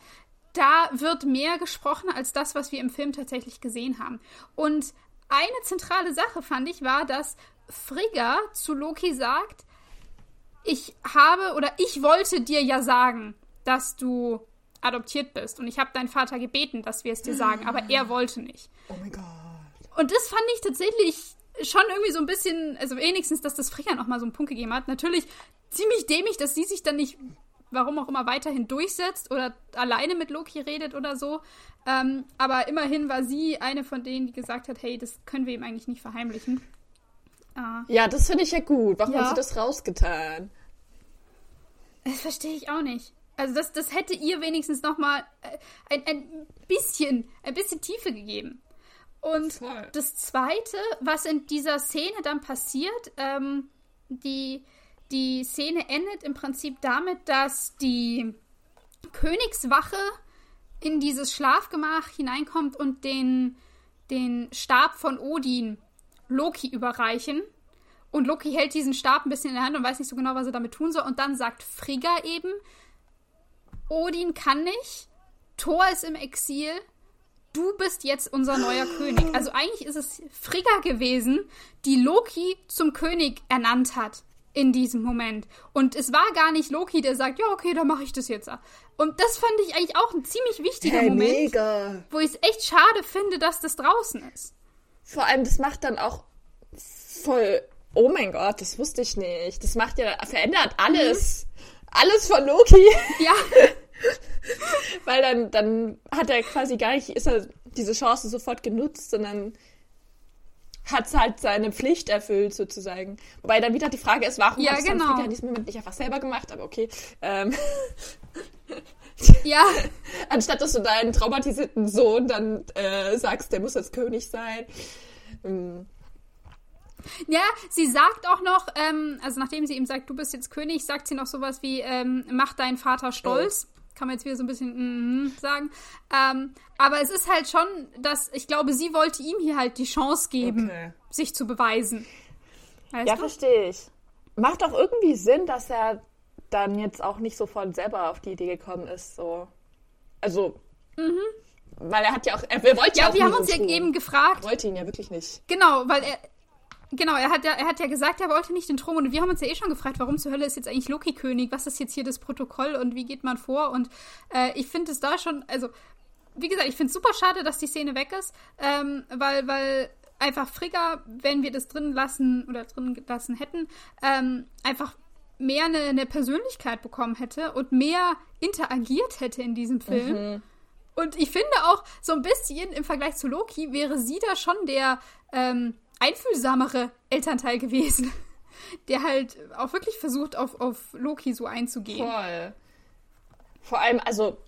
Da wird mehr gesprochen als das, was wir im Film tatsächlich gesehen haben. Und eine zentrale Sache fand ich war, dass Frigga zu Loki sagt, ich habe oder ich wollte dir ja sagen, dass du adoptiert bist und ich habe deinen Vater gebeten, dass wir es dir sagen, aber er wollte nicht. Oh mein Gott. Und das fand ich tatsächlich schon irgendwie so ein bisschen, also wenigstens, dass das Frigga noch mal so einen Punkt gegeben hat. Natürlich ziemlich dämlich, dass sie sich dann nicht warum auch immer, weiterhin durchsetzt oder alleine mit Loki redet oder so. Ähm, aber immerhin war sie eine von denen, die gesagt hat, hey, das können wir ihm eigentlich nicht verheimlichen. Äh, ja, das finde ich ja gut. Warum ja. hat sie das rausgetan? Das verstehe ich auch nicht. Also das, das hätte ihr wenigstens noch mal äh, ein, ein bisschen, ein bisschen Tiefe gegeben. Und Voll. das Zweite, was in dieser Szene dann passiert, ähm, die, die Szene endet im Prinzip damit, dass die Königswache in dieses Schlafgemach hineinkommt und den, den Stab von Odin Loki überreichen. Und Loki hält diesen Stab ein bisschen in der Hand und weiß nicht so genau, was er damit tun soll. Und dann sagt Frigga eben, Odin kann nicht, Thor ist im Exil, du bist jetzt unser neuer König. Also eigentlich ist es Frigga gewesen, die Loki zum König ernannt hat in diesem Moment. Und es war gar nicht Loki, der sagt, ja, okay, dann mache ich das jetzt. Und das fand ich eigentlich auch ein ziemlich wichtiger hey, Moment, mega. wo ich es echt schade finde, dass das draußen ist. Vor allem, das macht dann auch voll, oh mein Gott, das wusste ich nicht. Das macht ja, verändert alles. Mhm. Alles von Loki. Ja. Weil dann, dann hat er quasi gar nicht, ist er diese Chance sofort genutzt, sondern hat halt seine Pflicht erfüllt, sozusagen. Wobei dann wieder die Frage ist, warum ja, hat genau. in diesem Moment nicht einfach selber gemacht, aber okay. Ähm. Ja. Anstatt dass du deinen traumatisierten Sohn dann äh, sagst, der muss jetzt König sein. Ähm. Ja, sie sagt auch noch, ähm, also nachdem sie ihm sagt, du bist jetzt König, sagt sie noch sowas wie, ähm, mach deinen Vater stolz. Oh kann man jetzt wieder so ein bisschen mm, sagen. Ähm, aber es ist halt schon, dass ich glaube, sie wollte ihm hier halt die Chance geben, okay. sich zu beweisen. Weißt ja, verstehe ich. Macht auch irgendwie Sinn, dass er dann jetzt auch nicht sofort selber auf die Idee gekommen ist. So. Also. Mhm. Weil er hat ja auch, er, wollte ja, ja auch wir haben uns ja eben gefragt. Er wollte ihn ja wirklich nicht. Genau, weil er, Genau, er hat, ja, er hat ja gesagt, er wollte nicht den Thron. Und wir haben uns ja eh schon gefragt, warum zur Hölle ist jetzt eigentlich Loki König? Was ist jetzt hier das Protokoll und wie geht man vor? Und äh, ich finde es da schon, also, wie gesagt, ich finde es super schade, dass die Szene weg ist, ähm, weil, weil einfach Frigga, wenn wir das drin lassen oder drin lassen hätten, ähm, einfach mehr eine, eine, Persönlichkeit bekommen hätte und mehr interagiert hätte in diesem Film. Mhm. Und ich finde auch, so ein bisschen im Vergleich zu Loki wäre sie da schon der, ähm, einfühlsamere Elternteil gewesen. Der halt auch wirklich versucht, auf, auf Loki so einzugehen. Voll. Vor allem, also,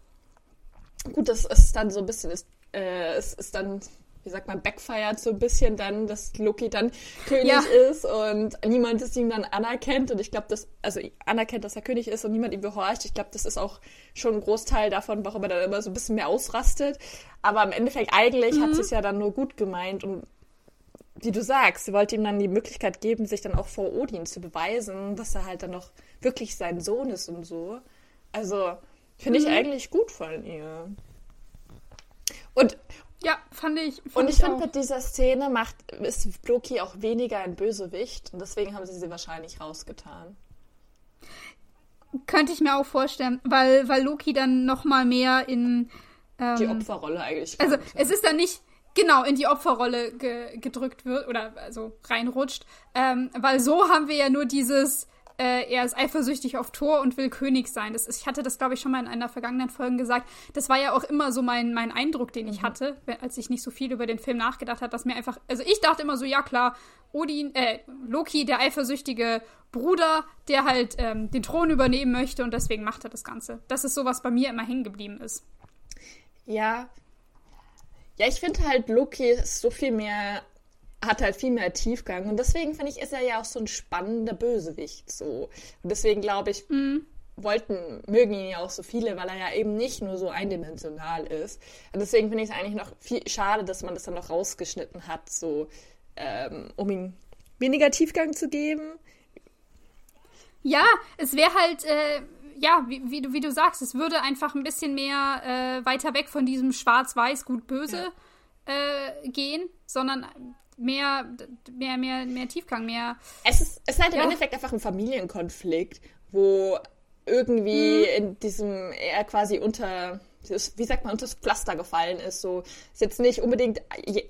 gut, das ist dann so ein bisschen, ist, äh, es ist dann, wie sagt man, backfired so ein bisschen dann, dass Loki dann König ja. ist und niemand es ihm dann anerkennt. Und ich glaube, dass, also anerkennt, dass er König ist und niemand ihm gehorcht. Ich glaube, das ist auch schon ein Großteil davon, warum er dann immer so ein bisschen mehr ausrastet. Aber im Endeffekt, eigentlich mhm. hat es ja dann nur gut gemeint und wie du sagst, sie wollte ihm dann die Möglichkeit geben, sich dann auch vor Odin zu beweisen, dass er halt dann noch wirklich sein Sohn ist und so. Also, finde ich mhm. eigentlich gut von ihr. Und ja, fand ich. Fand und ich, ich finde, mit dieser Szene macht ist Loki auch weniger ein Bösewicht und deswegen haben sie sie wahrscheinlich rausgetan. Könnte ich mir auch vorstellen, weil, weil Loki dann noch mal mehr in ähm, die Opferrolle eigentlich. Also kommt, es ist dann nicht genau in die Opferrolle ge gedrückt wird oder also reinrutscht. Ähm, weil so haben wir ja nur dieses, äh, er ist eifersüchtig auf Thor und will König sein. Das ist, ich hatte das, glaube ich, schon mal in einer vergangenen Folge gesagt. Das war ja auch immer so mein, mein Eindruck, den ich mhm. hatte, als ich nicht so viel über den Film nachgedacht habe, dass mir einfach, also ich dachte immer so, ja klar, Odin, äh, Loki, der eifersüchtige Bruder, der halt ähm, den Thron übernehmen möchte und deswegen macht er das Ganze. Das ist so, was bei mir immer hängen geblieben ist. Ja, ja, ich finde halt, Loki ist so viel mehr, hat halt viel mehr Tiefgang. Und deswegen finde ich, ist er ja auch so ein spannender Bösewicht. So. Und deswegen glaube ich, mhm. wollten, mögen ihn ja auch so viele, weil er ja eben nicht nur so eindimensional ist. Und deswegen finde ich es eigentlich noch viel schade, dass man das dann noch rausgeschnitten hat, so, ähm, um ihm weniger Tiefgang zu geben. Ja, es wäre halt, äh, ja, wie, wie, du, wie du sagst, es würde einfach ein bisschen mehr äh, weiter weg von diesem Schwarz-Weiß, Gut-Böse ja. äh, gehen, sondern mehr, mehr, mehr, mehr Tiefgang, mehr. Es ist, es ist halt ja. im Endeffekt einfach ein Familienkonflikt, wo irgendwie mhm. in diesem, er quasi unter, wie sagt man, unter das Pflaster gefallen ist. So ist jetzt nicht unbedingt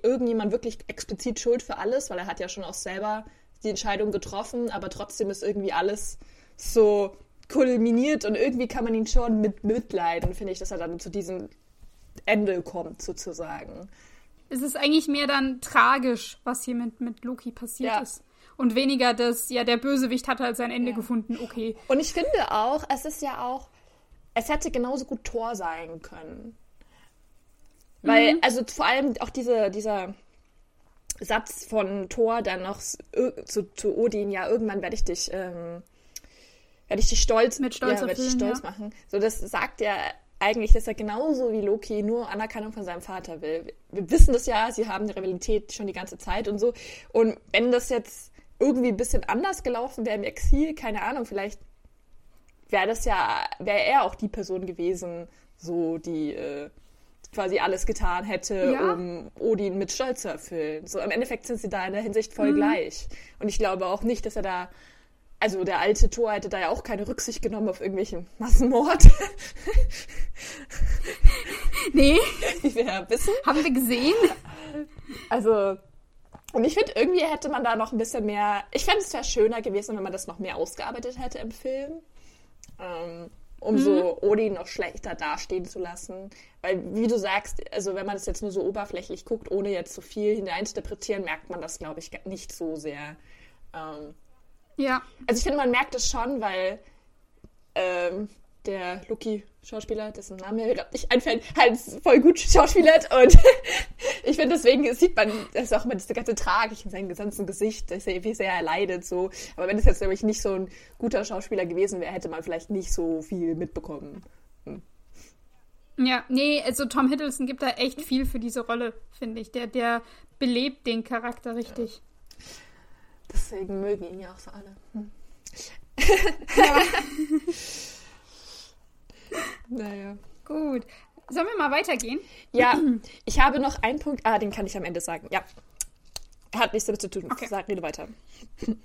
irgendjemand wirklich explizit schuld für alles, weil er hat ja schon auch selber die Entscheidung getroffen, aber trotzdem ist irgendwie alles so kulminiert und irgendwie kann man ihn schon mit mitleiden, finde ich, dass er dann zu diesem Ende kommt, sozusagen. Es ist eigentlich mehr dann tragisch, was hier mit, mit Loki passiert ja. ist. Und weniger das, ja, der Bösewicht hat halt sein Ende ja. gefunden, okay. Und ich finde auch, es ist ja auch, es hätte genauso gut Thor sein können. Weil, mhm. also vor allem auch diese, dieser Satz von Thor dann noch zu, zu Odin, ja, irgendwann werde ich dich, ähm, werde ich dich stolz, mit Stolz, ja, erfüllen, ich stolz ja. machen. So, das sagt ja eigentlich, dass er genauso wie Loki nur Anerkennung von seinem Vater will. Wir wissen das ja, sie haben die Rivalität schon die ganze Zeit und so. Und wenn das jetzt irgendwie ein bisschen anders gelaufen wäre im Exil, keine Ahnung, vielleicht wäre das ja, wäre er auch die Person gewesen, so die äh, quasi alles getan hätte, ja. um Odin mit Stolz zu erfüllen. So im Endeffekt sind sie da in der Hinsicht voll mhm. gleich. Und ich glaube auch nicht, dass er da also der alte Thor hätte da ja auch keine Rücksicht genommen auf irgendwelchen Massenmord. nee. Wie wir ja wissen. Haben wir gesehen. Also, und ich finde, irgendwie hätte man da noch ein bisschen mehr. Ich fände es wäre schöner gewesen, wenn man das noch mehr ausgearbeitet hätte im Film. Ähm, um mhm. so Odin noch schlechter dastehen zu lassen. Weil, wie du sagst, also wenn man das jetzt nur so oberflächlich guckt, ohne jetzt so viel hineinzuinterpretieren, merkt man das, glaube ich, nicht so sehr. Ähm, ja. Also ich finde, man merkt es schon, weil ähm, der Lucky-Schauspieler, dessen Name mir gerade nicht einfällt, halt voll gut schauspielert und ich finde, deswegen sieht man, das ist auch immer diese ganze Tragik in seinem gesamten Gesicht, wie sehr er leidet, so. Aber wenn es jetzt, glaube ich, nicht so ein guter Schauspieler gewesen wäre, hätte man vielleicht nicht so viel mitbekommen. Hm. Ja, nee, also Tom Hiddleston gibt da echt viel für diese Rolle, finde ich. Der, der belebt den Charakter richtig. Ja. Deswegen mögen ihn ja auch so alle. Hm. Ja. naja. Gut. Sollen wir mal weitergehen? Ja, ich habe noch einen Punkt. Ah, den kann ich am Ende sagen. Ja. Hat nichts damit zu tun. Okay. Sag, rede weiter.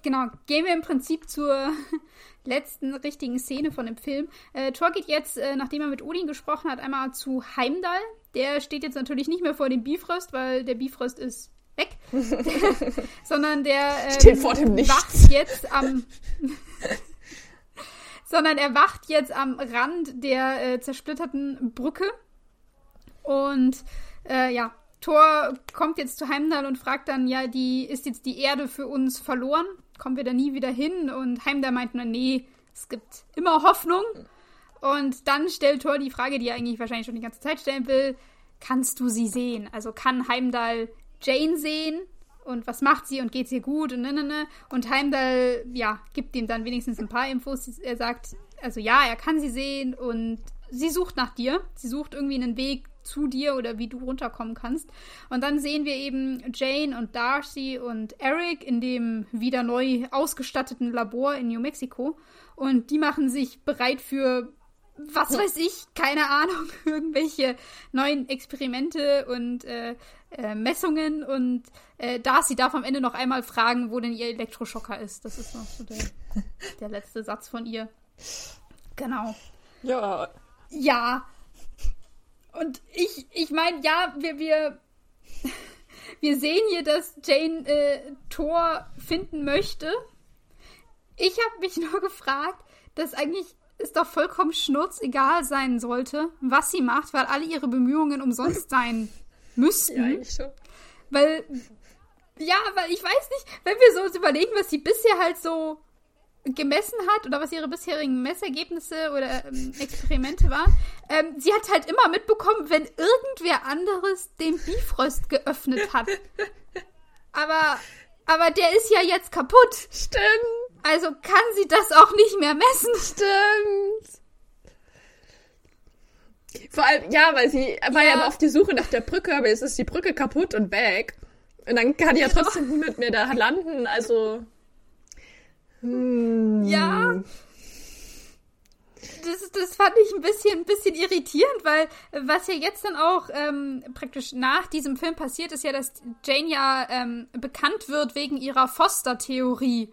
Genau, gehen wir im Prinzip zur letzten richtigen Szene von dem Film. Äh, Thor geht jetzt, äh, nachdem er mit Odin gesprochen hat, einmal zu Heimdall. Der steht jetzt natürlich nicht mehr vor dem Bifrost, weil der Bifrost ist weg. sondern der steht vor dem Nichts. wacht jetzt am sondern er wacht jetzt am Rand der äh, zersplitterten Brücke und äh, ja, Thor kommt jetzt zu Heimdall und fragt dann, ja, die ist jetzt die Erde für uns verloren? Kommen wir da nie wieder hin? Und Heimdall meint nur, nee, es gibt immer Hoffnung. Und dann stellt Thor die Frage, die er eigentlich wahrscheinlich schon die ganze Zeit stellen will, kannst du sie sehen? Also kann Heimdall Jane sehen und was macht sie und geht sie gut und ne, ne, ne. Und Heimdall, ja, gibt ihm dann wenigstens ein paar Infos. Er sagt, also ja, er kann sie sehen und sie sucht nach dir. Sie sucht irgendwie einen Weg zu dir oder wie du runterkommen kannst. Und dann sehen wir eben Jane und Darcy und Eric in dem wieder neu ausgestatteten Labor in New Mexico. Und die machen sich bereit für was weiß ich, keine Ahnung, irgendwelche neuen Experimente und äh, äh, Messungen und äh, Darcy darf am Ende noch einmal fragen, wo denn ihr Elektroschocker ist. Das ist noch so der, der letzte Satz von ihr. Genau. Ja. Ja. Und ich, ich meine, ja, wir, wir, wir sehen hier, dass Jane äh, Thor finden möchte. Ich habe mich nur gefragt, dass eigentlich es doch vollkommen schnurzegal sein sollte, was sie macht, weil alle ihre Bemühungen umsonst sein müssten. Ja, eigentlich schon. Weil, ja, weil ich weiß nicht, wenn wir so uns überlegen, was sie bisher halt so gemessen hat oder was ihre bisherigen Messergebnisse oder ähm, Experimente waren, ähm, sie hat halt immer mitbekommen, wenn irgendwer anderes den Bifrost geöffnet hat. Aber, aber der ist ja jetzt kaputt. Stimmt. Also kann sie das auch nicht mehr messen. Stimmt. Vor allem, ja, weil sie war ja, ja auf die Suche nach der Brücke, aber jetzt ist die Brücke kaputt und weg. Und dann kann ja genau. trotzdem niemand mehr da landen, also. Hm. Ja. Das, das fand ich ein bisschen, ein bisschen irritierend, weil was ja jetzt dann auch ähm, praktisch nach diesem Film passiert, ist ja, dass Jane ja ähm, bekannt wird wegen ihrer Foster-Theorie.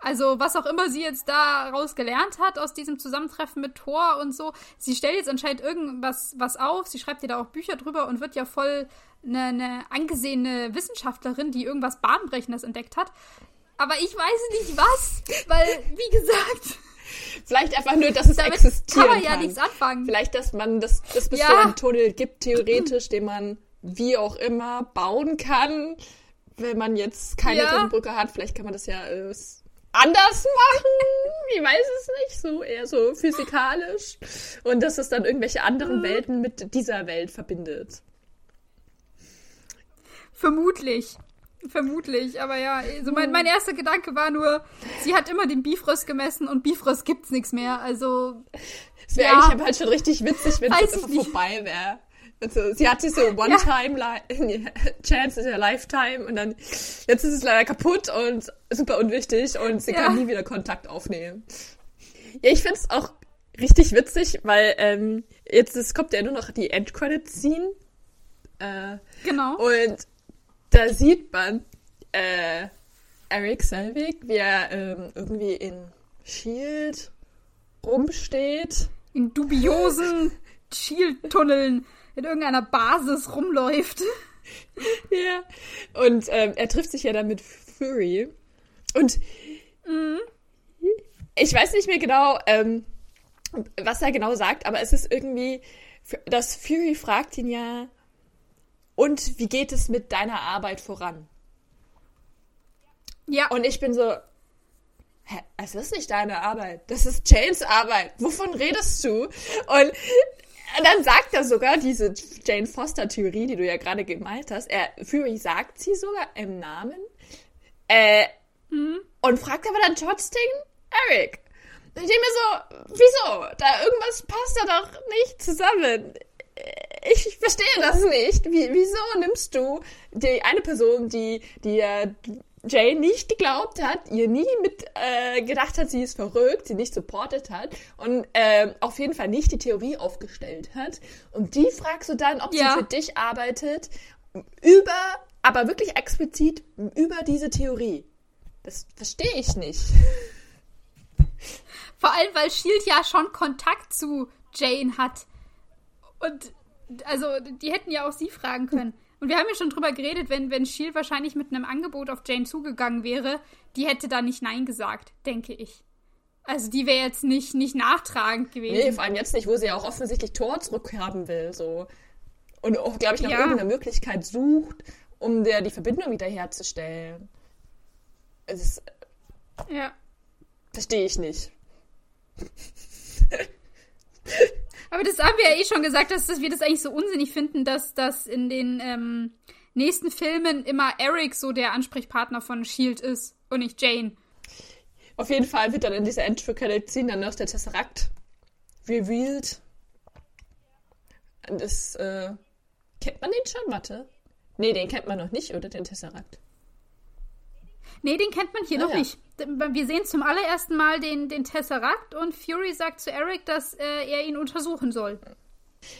Also, was auch immer sie jetzt daraus gelernt hat aus diesem Zusammentreffen mit Thor und so. Sie stellt jetzt anscheinend irgendwas was auf. Sie schreibt ja da auch Bücher drüber und wird ja voll eine, eine angesehene Wissenschaftlerin, die irgendwas Bahnbrechendes entdeckt hat. Aber ich weiß nicht was, weil, wie gesagt. Vielleicht einfach nur, dass es Damit existieren kann man ja kann. nichts anfangen. Vielleicht, dass man das, das bis Ja. so einen Tunnel gibt, theoretisch, den man wie auch immer bauen kann. Wenn man jetzt keine Ja. Ringbrücke hat, vielleicht kann man das ja äh, anders machen. Ich weiß es nicht, so eher so physikalisch. Und dass es dann irgendwelche anderen Mhm. Welten mit dieser Welt verbindet. Vermutlich. Vermutlich, aber ja, also mein, mein erster Gedanke war nur, sie hat immer den Bifrost gemessen und Bifrost gibt's nichts mehr, also Es wäre Ja. eigentlich aber halt schon richtig witzig, wenn es vorbei wäre. Also, sie hatte so One-Time-Chance in her Lifetime und dann jetzt ist es leider kaputt und super unwichtig und sie Ja. kann nie wieder Kontakt aufnehmen. Ja, ich find's auch richtig witzig, weil ähm, jetzt es kommt ja nur noch die Endcredit-Scene äh, genau. und da sieht man äh, Eric Selvig, wie er ähm, irgendwie in Shield rumsteht. In dubiosen Shield-Tunneln in irgendeiner Basis rumläuft. Ja. Und ähm, er trifft sich ja dann mit Fury. Und ich weiß nicht mehr genau, ähm, was er genau sagt, aber es ist irgendwie, dass Fury fragt ihn ja, und wie geht es mit deiner Arbeit voran? Ja, Und ich bin so, hä, es ist nicht deine Arbeit, das ist Janes Arbeit. Wovon redest du? Und dann sagt er sogar diese Jane Foster Theorie, die du ja gerade gemalt hast. Er, Fury sagt sie sogar im Namen. Äh, und fragt aber dann trotzdem Eric. Und ich denke mir so, wieso? Da irgendwas passt da doch nicht zusammen. Ich, ich verstehe das nicht. Wie, wieso nimmst du die eine Person, die, die ja Jane nicht geglaubt hat, ihr nie mit äh, gedacht hat, sie ist verrückt, sie nicht supportet hat und ähm, auf jeden Fall nicht die Theorie aufgestellt hat. Und die fragst du dann, ob Ja. sie für dich arbeitet, über, aber wirklich explizit über diese Theorie. Das verstehe ich nicht. vor allem, weil Shield ja schon Kontakt zu Jane hat. Und also, die hätten ja auch sie fragen können. Und wir haben ja schon drüber geredet, wenn, wenn Shield wahrscheinlich mit einem Angebot auf Jane zugegangen wäre, die hätte da nicht Nein gesagt, denke ich. Also die wäre jetzt nicht, nicht nachtragend gewesen. Nee, vor allem jetzt nicht, wo sie ja auch offensichtlich Thor zurückhaben will, so. Und auch, glaube ich, nach Ja. irgendeiner Möglichkeit sucht, um der die Verbindung wiederherzustellen. Es ist, Ja. verstehe ich nicht. Aber das haben wir ja eh schon gesagt, dass, dass wir das eigentlich so unsinnig finden, dass das in den ähm, nächsten Filmen immer Eric so der Ansprechpartner von Shield ist und nicht Jane. Auf jeden Fall wird dann in dieser Endcredit-Scene dann noch der Tesseract revealed. Und das, äh, kennt man den schon? Warte. Nee, den kennt man noch nicht, oder? Den Tesseract. Nee, den kennt man hier Ah, noch ja. nicht. Wir sehen zum allerersten Mal den, den Tesseract und Fury sagt zu Eric, dass äh, er ihn untersuchen soll.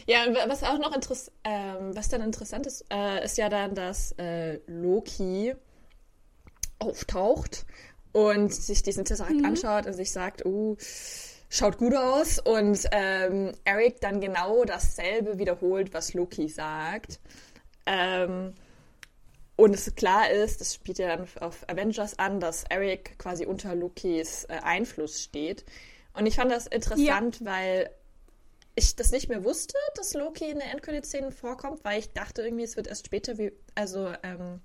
Ja, was auch noch interessant, ähm, was dann interessant ist, äh, ist ja dann, dass äh, Loki auftaucht und sich diesen Tesseract anschaut und sich sagt, uh, schaut gut aus und ähm, Eric dann genau dasselbe wiederholt, was Loki sagt. Ähm, und es klar ist, das spielt ja dann auf Avengers an, dass Eric quasi unter Lokis äh, Einfluss steht. Und ich fand das interessant, weil ich das nicht mehr wusste, dass Loki in der Endcredit-Szene vorkommt, weil ich dachte irgendwie, es wird erst später wie, also ähm,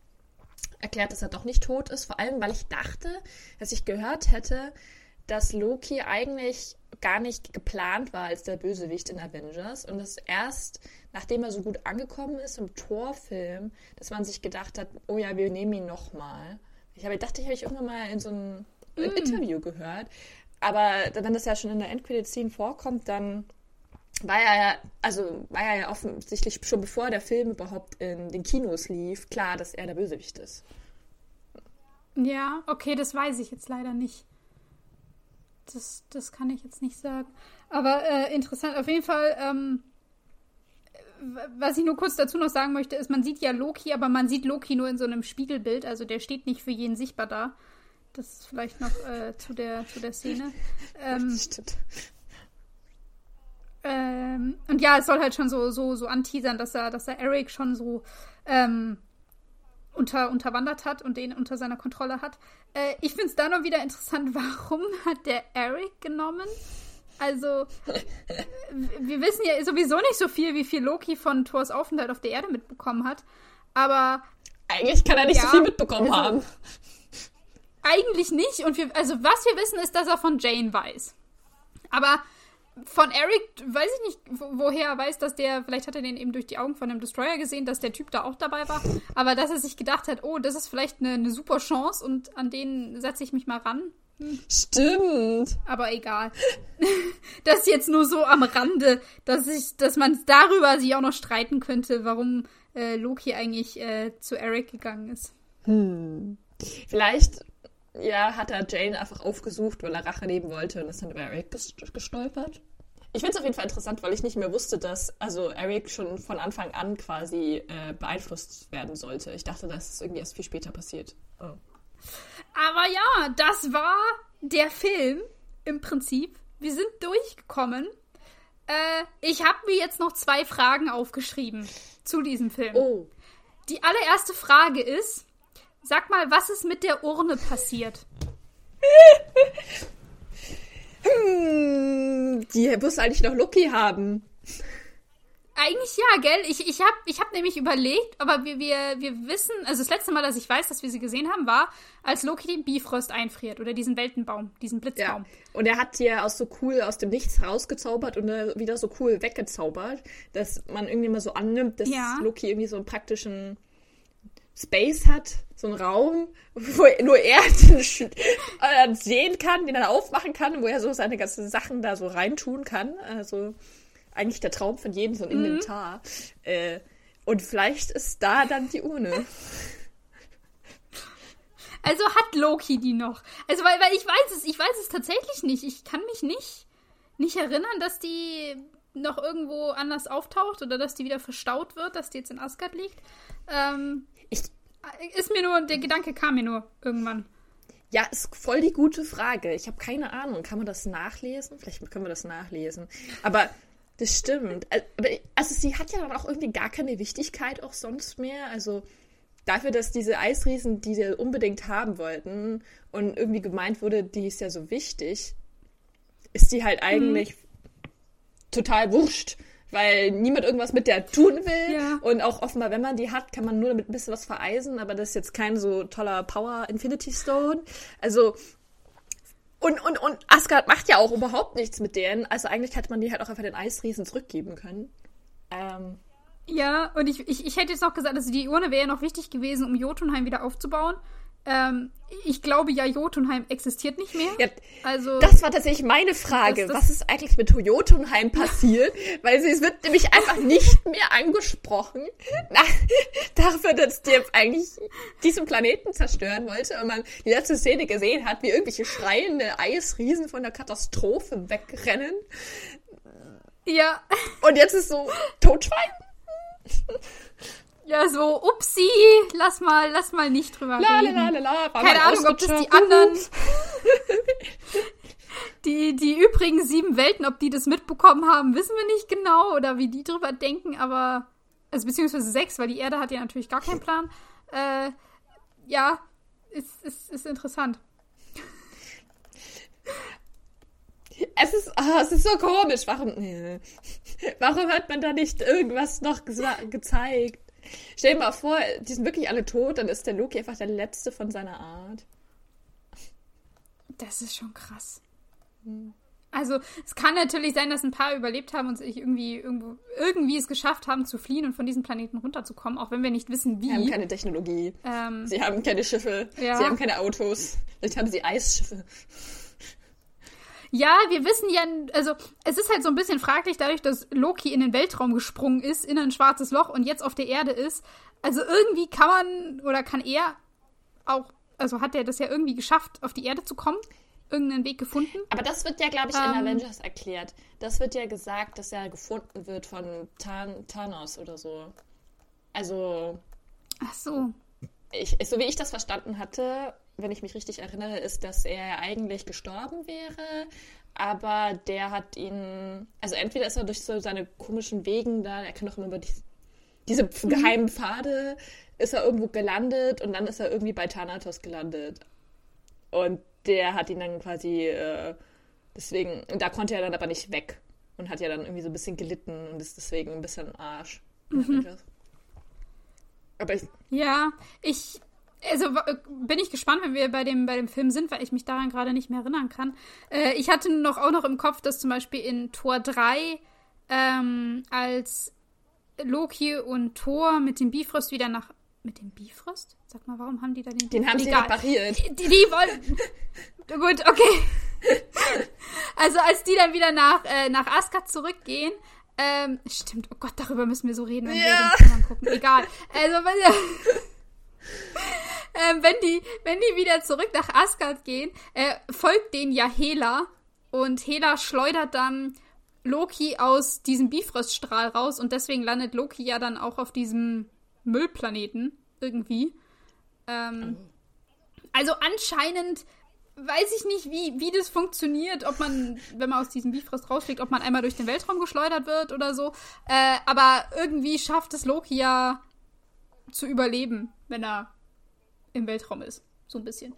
erklärt, dass er doch nicht tot ist. Vor allem, weil ich dachte, dass ich gehört hätte, dass Loki eigentlich gar nicht geplant war als der Bösewicht in Avengers und dass erst, nachdem er so gut angekommen ist im Torfilm, dass man sich gedacht hat, oh ja, wir nehmen ihn nochmal. Ich habe dachte, ich habe ich irgendwann mal in so einem im Interview gehört. Aber wenn das ja schon in der Endcredit-Scene vorkommt, dann war er ja, also war er ja offensichtlich schon bevor der Film überhaupt in den Kinos lief, klar, dass er der Bösewicht ist. Ja, okay, das weiß ich jetzt leider nicht. Das, das kann ich jetzt nicht sagen. Aber äh, interessant, auf jeden Fall, ähm, was ich nur kurz dazu noch sagen möchte, ist, man sieht ja Loki, aber man sieht Loki nur in so einem Spiegelbild, also der steht nicht für jeden sichtbar da. Das ist vielleicht noch äh, zu, der, zu der Szene. Ähm, Stimmt. ähm, und ja, es soll halt schon so, so, so anteasern, dass er, dass er Eric schon so ähm, unter, unterwandert hat und den unter seiner Kontrolle hat. Äh, ich finde es da noch wieder interessant, warum hat der Eric genommen? Also, wir wissen ja sowieso nicht so viel, wie viel Loki von Thors Aufenthalt auf der Erde mitbekommen hat. Aber. Eigentlich kann er nicht ja, so viel mitbekommen also, haben. Eigentlich nicht. Und wir, also, was wir wissen, ist, dass er von Jane weiß. Aber von Eric weiß ich nicht, woher er weiß, dass der, vielleicht hat er den eben durch die Augen von einem Destroyer gesehen, dass der Typ da auch dabei war. Aber dass er sich gedacht hat, oh, das ist vielleicht eine, eine super Chance und an den setze ich mich mal ran. Stimmt. Aber egal. das jetzt nur so am Rande, dass ich, dass man darüber sich auch noch streiten könnte, warum äh, Loki eigentlich äh, zu Eric gegangen ist. Hm. Vielleicht, ja, hat er Jane einfach aufgesucht, weil er Rache nehmen wollte und ist dann über Eric gestolpert. Ich finde es auf jeden Fall interessant, weil ich nicht mehr wusste, dass also Eric schon von Anfang an quasi äh, beeinflusst werden sollte. Ich dachte, das ist irgendwie erst viel später passiert. Oh. Aber ja, das war der Film im Prinzip. Wir sind durchgekommen. Äh, ich habe mir jetzt noch zwei Fragen aufgeschrieben zu diesem Film. Oh. Die allererste Frage ist, sag mal, was ist mit der Urne passiert? hm, die muss eigentlich noch Loki haben. Eigentlich ja, gell? Ich, ich habe ich hab nämlich überlegt, aber wir, wir, wir wissen, also das letzte Mal, dass ich weiß, dass wir sie gesehen haben, war, als Loki den Bifrost einfriert oder diesen Weltenbaum, diesen Blitzbaum. Ja. Und er hat ja auch so cool aus dem Nichts rausgezaubert und wieder so cool weggezaubert, dass man irgendwie mal so annimmt, dass ja. Loki irgendwie so einen praktischen Space hat, so einen Raum, wo nur er den sehen kann, den er aufmachen kann, wo er so seine ganzen Sachen da so reintun kann. Also eigentlich der Traum von jedem, so ein mhm. Inventar. Äh, und vielleicht ist da dann die Urne. Also hat Loki die noch. Also, weil, weil ich weiß es, ich weiß es tatsächlich nicht. Ich kann mich nicht, nicht erinnern, dass die noch irgendwo anders auftaucht oder dass die wieder verstaut wird, dass die jetzt in Asgard liegt. Ähm, ich, ist mir nur, der Gedanke kam mir nur irgendwann. Ja, ist voll die gute Frage. Ich habe keine Ahnung. Kann man das nachlesen? Vielleicht können wir das nachlesen. Aber das stimmt. Also sie hat ja dann auch irgendwie gar keine Wichtigkeit auch sonst mehr. Also dafür, dass diese Eisriesen, die sie unbedingt haben wollten und irgendwie gemeint wurde, die ist ja so wichtig, ist die halt eigentlich mhm. total wurscht, weil niemand irgendwas mit der tun will. Ja. Und auch offenbar, wenn man die hat, kann man nur damit ein bisschen was vereisen, aber das ist jetzt kein so toller Power Infinity Stone. Also und, und, und Asgard macht ja auch überhaupt nichts mit denen. Also eigentlich hätte man die halt auch einfach den Eisriesen zurückgeben können. Ähm. Ja, und ich, ich, ich hätte jetzt noch gesagt, also die Urne wäre ja noch wichtig gewesen, um Jotunheim wieder aufzubauen. Ähm, ich glaube ja, Jotunheim existiert nicht mehr. Ja, also, das war tatsächlich meine Frage. Das, das Was ist eigentlich mit Jotunheim passiert? Weil sie, es wird nämlich einfach nicht mehr angesprochen. Nach, dafür, dass die eigentlich diesen Planeten zerstören wollte und man die letzte Szene gesehen hat, wie irgendwelche schreiende Eisriesen von der Katastrophe wegrennen. Ja. Und jetzt ist so Totschwein. Ja, so, upsi, lass mal, lass mal nicht drüber la, reden. La, la, la, Keine Ahnung, ob das die anderen, die, die übrigen sieben Welten, ob die das mitbekommen haben, wissen wir nicht genau oder wie die drüber denken, aber, also beziehungsweise sechs, weil die Erde hat ja natürlich gar keinen Plan. Äh, ja, ist, ist, ist interessant. Es ist, oh, es ist so komisch. Warum, warum hat man da nicht irgendwas noch gezeigt? Stell dir mal vor, die sind wirklich alle tot, dann ist der Loki einfach der letzte von seiner Art. Das ist schon krass. Hm. Also, es kann natürlich sein, dass ein paar überlebt haben und sich irgendwie irgendwo, irgendwie es geschafft haben zu fliehen und von diesem Planeten runterzukommen, auch wenn wir nicht wissen, wie. Sie haben keine Technologie. Ähm, sie haben keine Schiffe. Ja. Sie haben keine Autos. Vielleicht haben sie Eisschiffe. Ja, wir wissen ja, also es ist halt so ein bisschen fraglich, dadurch, dass Loki in den Weltraum gesprungen ist, in ein schwarzes Loch und jetzt auf der Erde ist. Also irgendwie kann man oder kann er auch, also hat er das ja irgendwie geschafft, auf die Erde zu kommen? Irgendeinen Weg gefunden? Aber das wird ja, glaube ich, in ähm, Avengers erklärt. Das wird ja gesagt, dass er gefunden wird von Tan Thanos oder so. Also. Ach so. Ich, so wie ich das verstanden hatte, wenn ich mich richtig erinnere, ist, dass er eigentlich gestorben wäre, aber der hat ihn, also entweder ist er durch so seine komischen Wegen da, er kann doch immer über die, diese mhm. geheimen Pfade ist er irgendwo gelandet und dann ist er irgendwie bei Thanatos gelandet. Und der hat ihn dann quasi äh, deswegen, und da konnte er dann aber nicht weg und hat ja dann irgendwie so ein bisschen gelitten und ist deswegen ein bisschen Arsch. Mhm. Aber ich. Ja, ich. Also bin ich gespannt, wenn wir bei dem, bei dem Film sind, weil ich mich daran gerade nicht mehr erinnern kann. Äh, ich hatte noch auch noch im Kopf, dass zum Beispiel in Tor 3 ähm, als Loki und Thor mit dem Bifrost wieder nach. Mit dem Bifrost? Sag mal, warum haben die da den. Den haben Egal. sie repariert. Die, die, die wollen. Gut, okay. also, als die dann wieder nach, äh, nach Asgard zurückgehen, ähm, stimmt, oh Gott, darüber müssen wir so reden, wenn ja. wir den Film gucken. Egal. Also, ähm, wenn, die, wenn die wieder zurück nach Asgard gehen, äh, folgt denen ja Hela. Und Hela schleudert dann Loki aus diesem Bifroststrahl raus und deswegen landet Loki ja dann auch auf diesem Müllplaneten irgendwie. Ähm, also anscheinend weiß ich nicht, wie, wie das funktioniert, ob man, wenn man aus diesem Bifrost rausfliegt, ob man einmal durch den Weltraum geschleudert wird oder so. Äh, aber irgendwie schafft es Loki ja zu überleben, wenn er im Weltraum ist. So ein bisschen.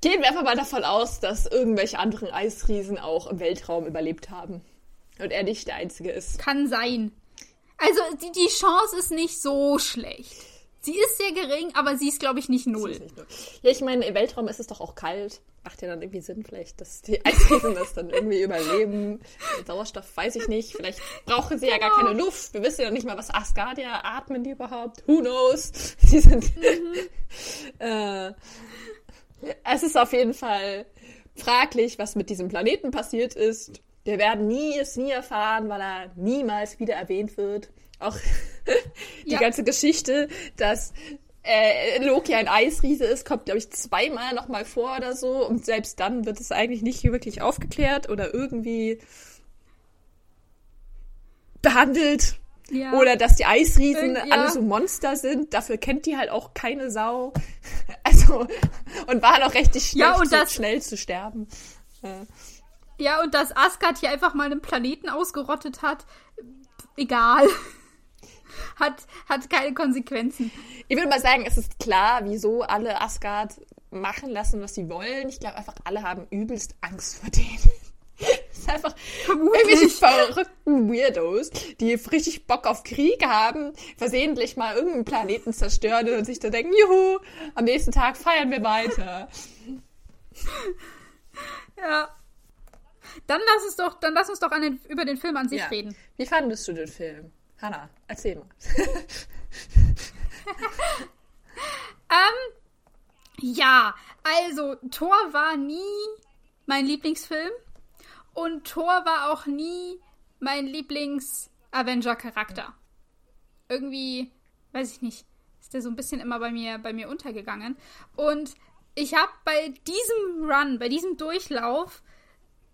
Gehen wir einfach mal davon aus, dass irgendwelche anderen Eisriesen auch im Weltraum überlebt haben. Und er nicht der Einzige ist. Kann sein. Also die, die Chance ist nicht so schlecht. Sie ist sehr gering, aber sie ist, glaube ich, nicht null. nicht null. Ja, ich meine, im Weltraum ist es doch auch kalt. Macht ja dann irgendwie Sinn, vielleicht, dass die Eisriesen das dann irgendwie überleben. Sauerstoff weiß ich nicht. Vielleicht brauchen sie genau. ja gar genau. keine Luft. Wir wissen ja nicht mal, was Asgardia atmen die überhaupt. Who knows? Sie sind. Mhm. äh, es ist auf jeden Fall fraglich, was mit diesem Planeten passiert ist. Wir werden nie es nie erfahren, weil er niemals wieder erwähnt wird. Auch die ja. ganze Geschichte, dass äh, Loki ein Eisriese ist, kommt, glaube ich, zweimal nochmal vor oder so. Und selbst dann wird es eigentlich nicht wirklich aufgeklärt oder irgendwie behandelt. Ja. Oder dass die Eisriesen ja. alle so Monster sind. Dafür kennt die halt auch keine Sau. Also, und war noch recht schnell, ja, zu, schnell zu sterben. Ja. ja, und dass Asgard hier einfach mal einen Planeten ausgerottet hat, egal hat, hat keine Konsequenzen. Ich würde mal sagen, es ist klar, wieso alle Asgard machen lassen, was sie wollen. Ich glaube einfach, alle haben übelst Angst vor denen. Es ist einfach Vermutlich. irgendwelche verrückten Weirdos, die richtig Bock auf Krieg haben, versehentlich mal irgendeinen Planeten zerstören und sich da denken, juhu, am nächsten Tag feiern wir weiter. Ja. Dann lass uns doch, dann lass uns doch den, über den Film an sich ja. reden. Wie fandest du den Film? Hanna, erzähl mal. ähm, ja, also Thor war nie mein Lieblingsfilm und Thor war auch nie mein Lieblings-Avenger-Charakter. Irgendwie, weiß ich nicht, ist der so ein bisschen immer bei mir, bei mir untergegangen. Und ich habe bei diesem Run, bei diesem Durchlauf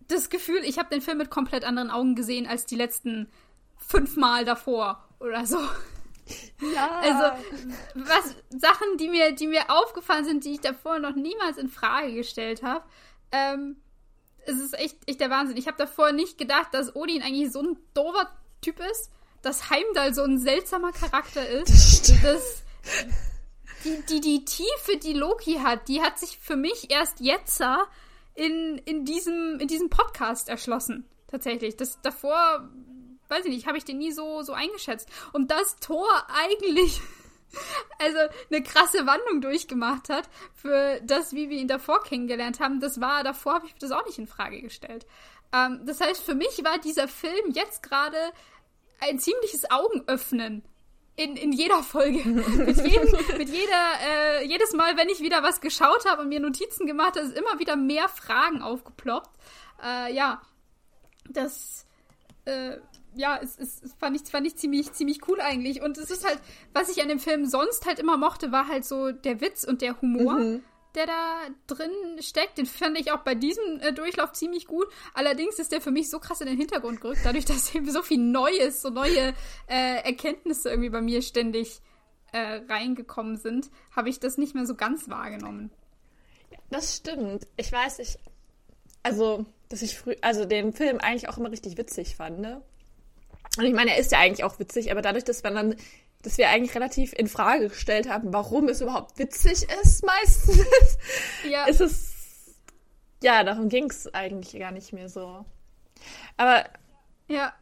das Gefühl, ich habe den Film mit komplett anderen Augen gesehen als die letzten fünfmal davor oder so. Ja. Also, was, Sachen, die mir, die mir aufgefallen sind, die ich davor noch niemals in Frage gestellt habe, ähm, es ist echt, echt der Wahnsinn. Ich habe davor nicht gedacht, dass Odin eigentlich so ein doofer Typ ist, dass Heimdall so ein seltsamer Charakter ist. Das dass die, die, die Tiefe, die Loki hat, die hat sich für mich erst jetzt in, in, diesem, in diesem Podcast erschlossen. Tatsächlich. Das davor weiß ich nicht, habe ich den nie so, so eingeschätzt. Und das Tor eigentlich also eine krasse Wandlung durchgemacht hat für das, wie wir ihn davor kennengelernt haben, das war, davor habe ich das auch nicht in Frage gestellt. Ähm, das heißt, für mich war dieser Film jetzt gerade ein ziemliches Augenöffnen. In, in jeder Folge. mit, jedem, mit jeder, äh, jedes Mal, wenn ich wieder was geschaut habe und mir Notizen gemacht habe, ist immer wieder mehr Fragen aufgeploppt. Äh, ja, das äh, ja, es, es, es fand, ich, fand ich ziemlich, ziemlich cool eigentlich. Und es ist halt, was ich an dem Film sonst halt immer mochte, war halt so der Witz und der Humor. Mhm. Der da drin steckt, den fand ich auch bei diesem äh, Durchlauf ziemlich gut. Allerdings ist der für mich so krass in den Hintergrund gerückt, dadurch, dass eben so viel Neues, so neue äh, Erkenntnisse irgendwie bei mir ständig äh, reingekommen sind, habe ich das nicht mehr so ganz wahrgenommen. Das stimmt. Ich weiß, ich. Also, dass ich früh, also den Film eigentlich auch immer richtig witzig fand, ne? Und ich meine, er ist ja eigentlich auch witzig, aber dadurch, dass man dann, dass wir eigentlich relativ in Frage gestellt haben, warum es überhaupt witzig ist, meistens, ja. ist es, ja, darum ging es eigentlich gar nicht mehr so. Aber, ja,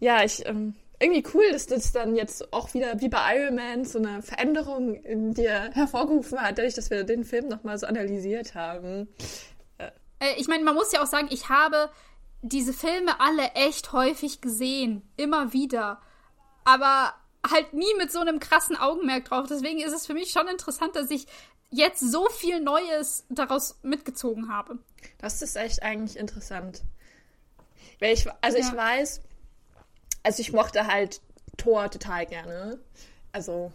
ja, ich, ähm, irgendwie cool, dass das dann jetzt auch wieder wie bei Iron Man so eine Veränderung in dir hervorgerufen hat, dadurch, dass wir den Film nochmal so analysiert haben. Äh, ich meine, man muss ja auch sagen, ich habe diese Filme alle echt häufig gesehen. Immer wieder. Aber halt nie mit so einem krassen Augenmerk drauf. Deswegen ist es für mich schon interessant, dass ich jetzt so viel Neues daraus mitgezogen habe. Das ist echt eigentlich interessant. Weil ich, also ja. ich weiß, also ich mochte halt Thor total gerne. Also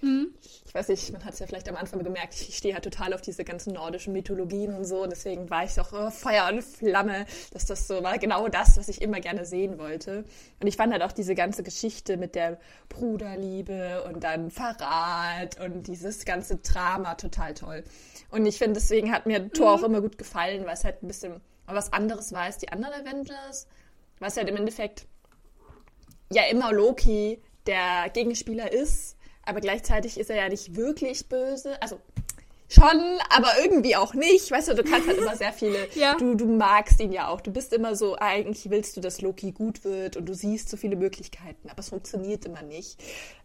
Mhm. Ich weiß nicht, man hat es ja vielleicht am Anfang gemerkt, ich stehe halt total auf diese ganzen nordischen Mythologien und so. Und deswegen war ich auch oh, Feuer und Flamme, dass das so war genau das, was ich immer gerne sehen wollte. Und ich fand halt auch diese ganze Geschichte mit der Bruderliebe und dann Verrat und dieses ganze Drama total toll. Und ich finde, deswegen hat mir Thor mhm. auch immer gut gefallen, weil es halt ein bisschen was anderes war als die anderen Avengers. Was halt im Endeffekt ja immer Loki der Gegenspieler ist aber gleichzeitig ist er ja nicht wirklich böse. Also schon, aber irgendwie auch nicht. Weißt du, du kannst halt immer sehr viele. ja. du, du magst ihn ja auch. Du bist immer so, eigentlich willst du, dass Loki gut wird und du siehst so viele Möglichkeiten, aber es funktioniert immer nicht.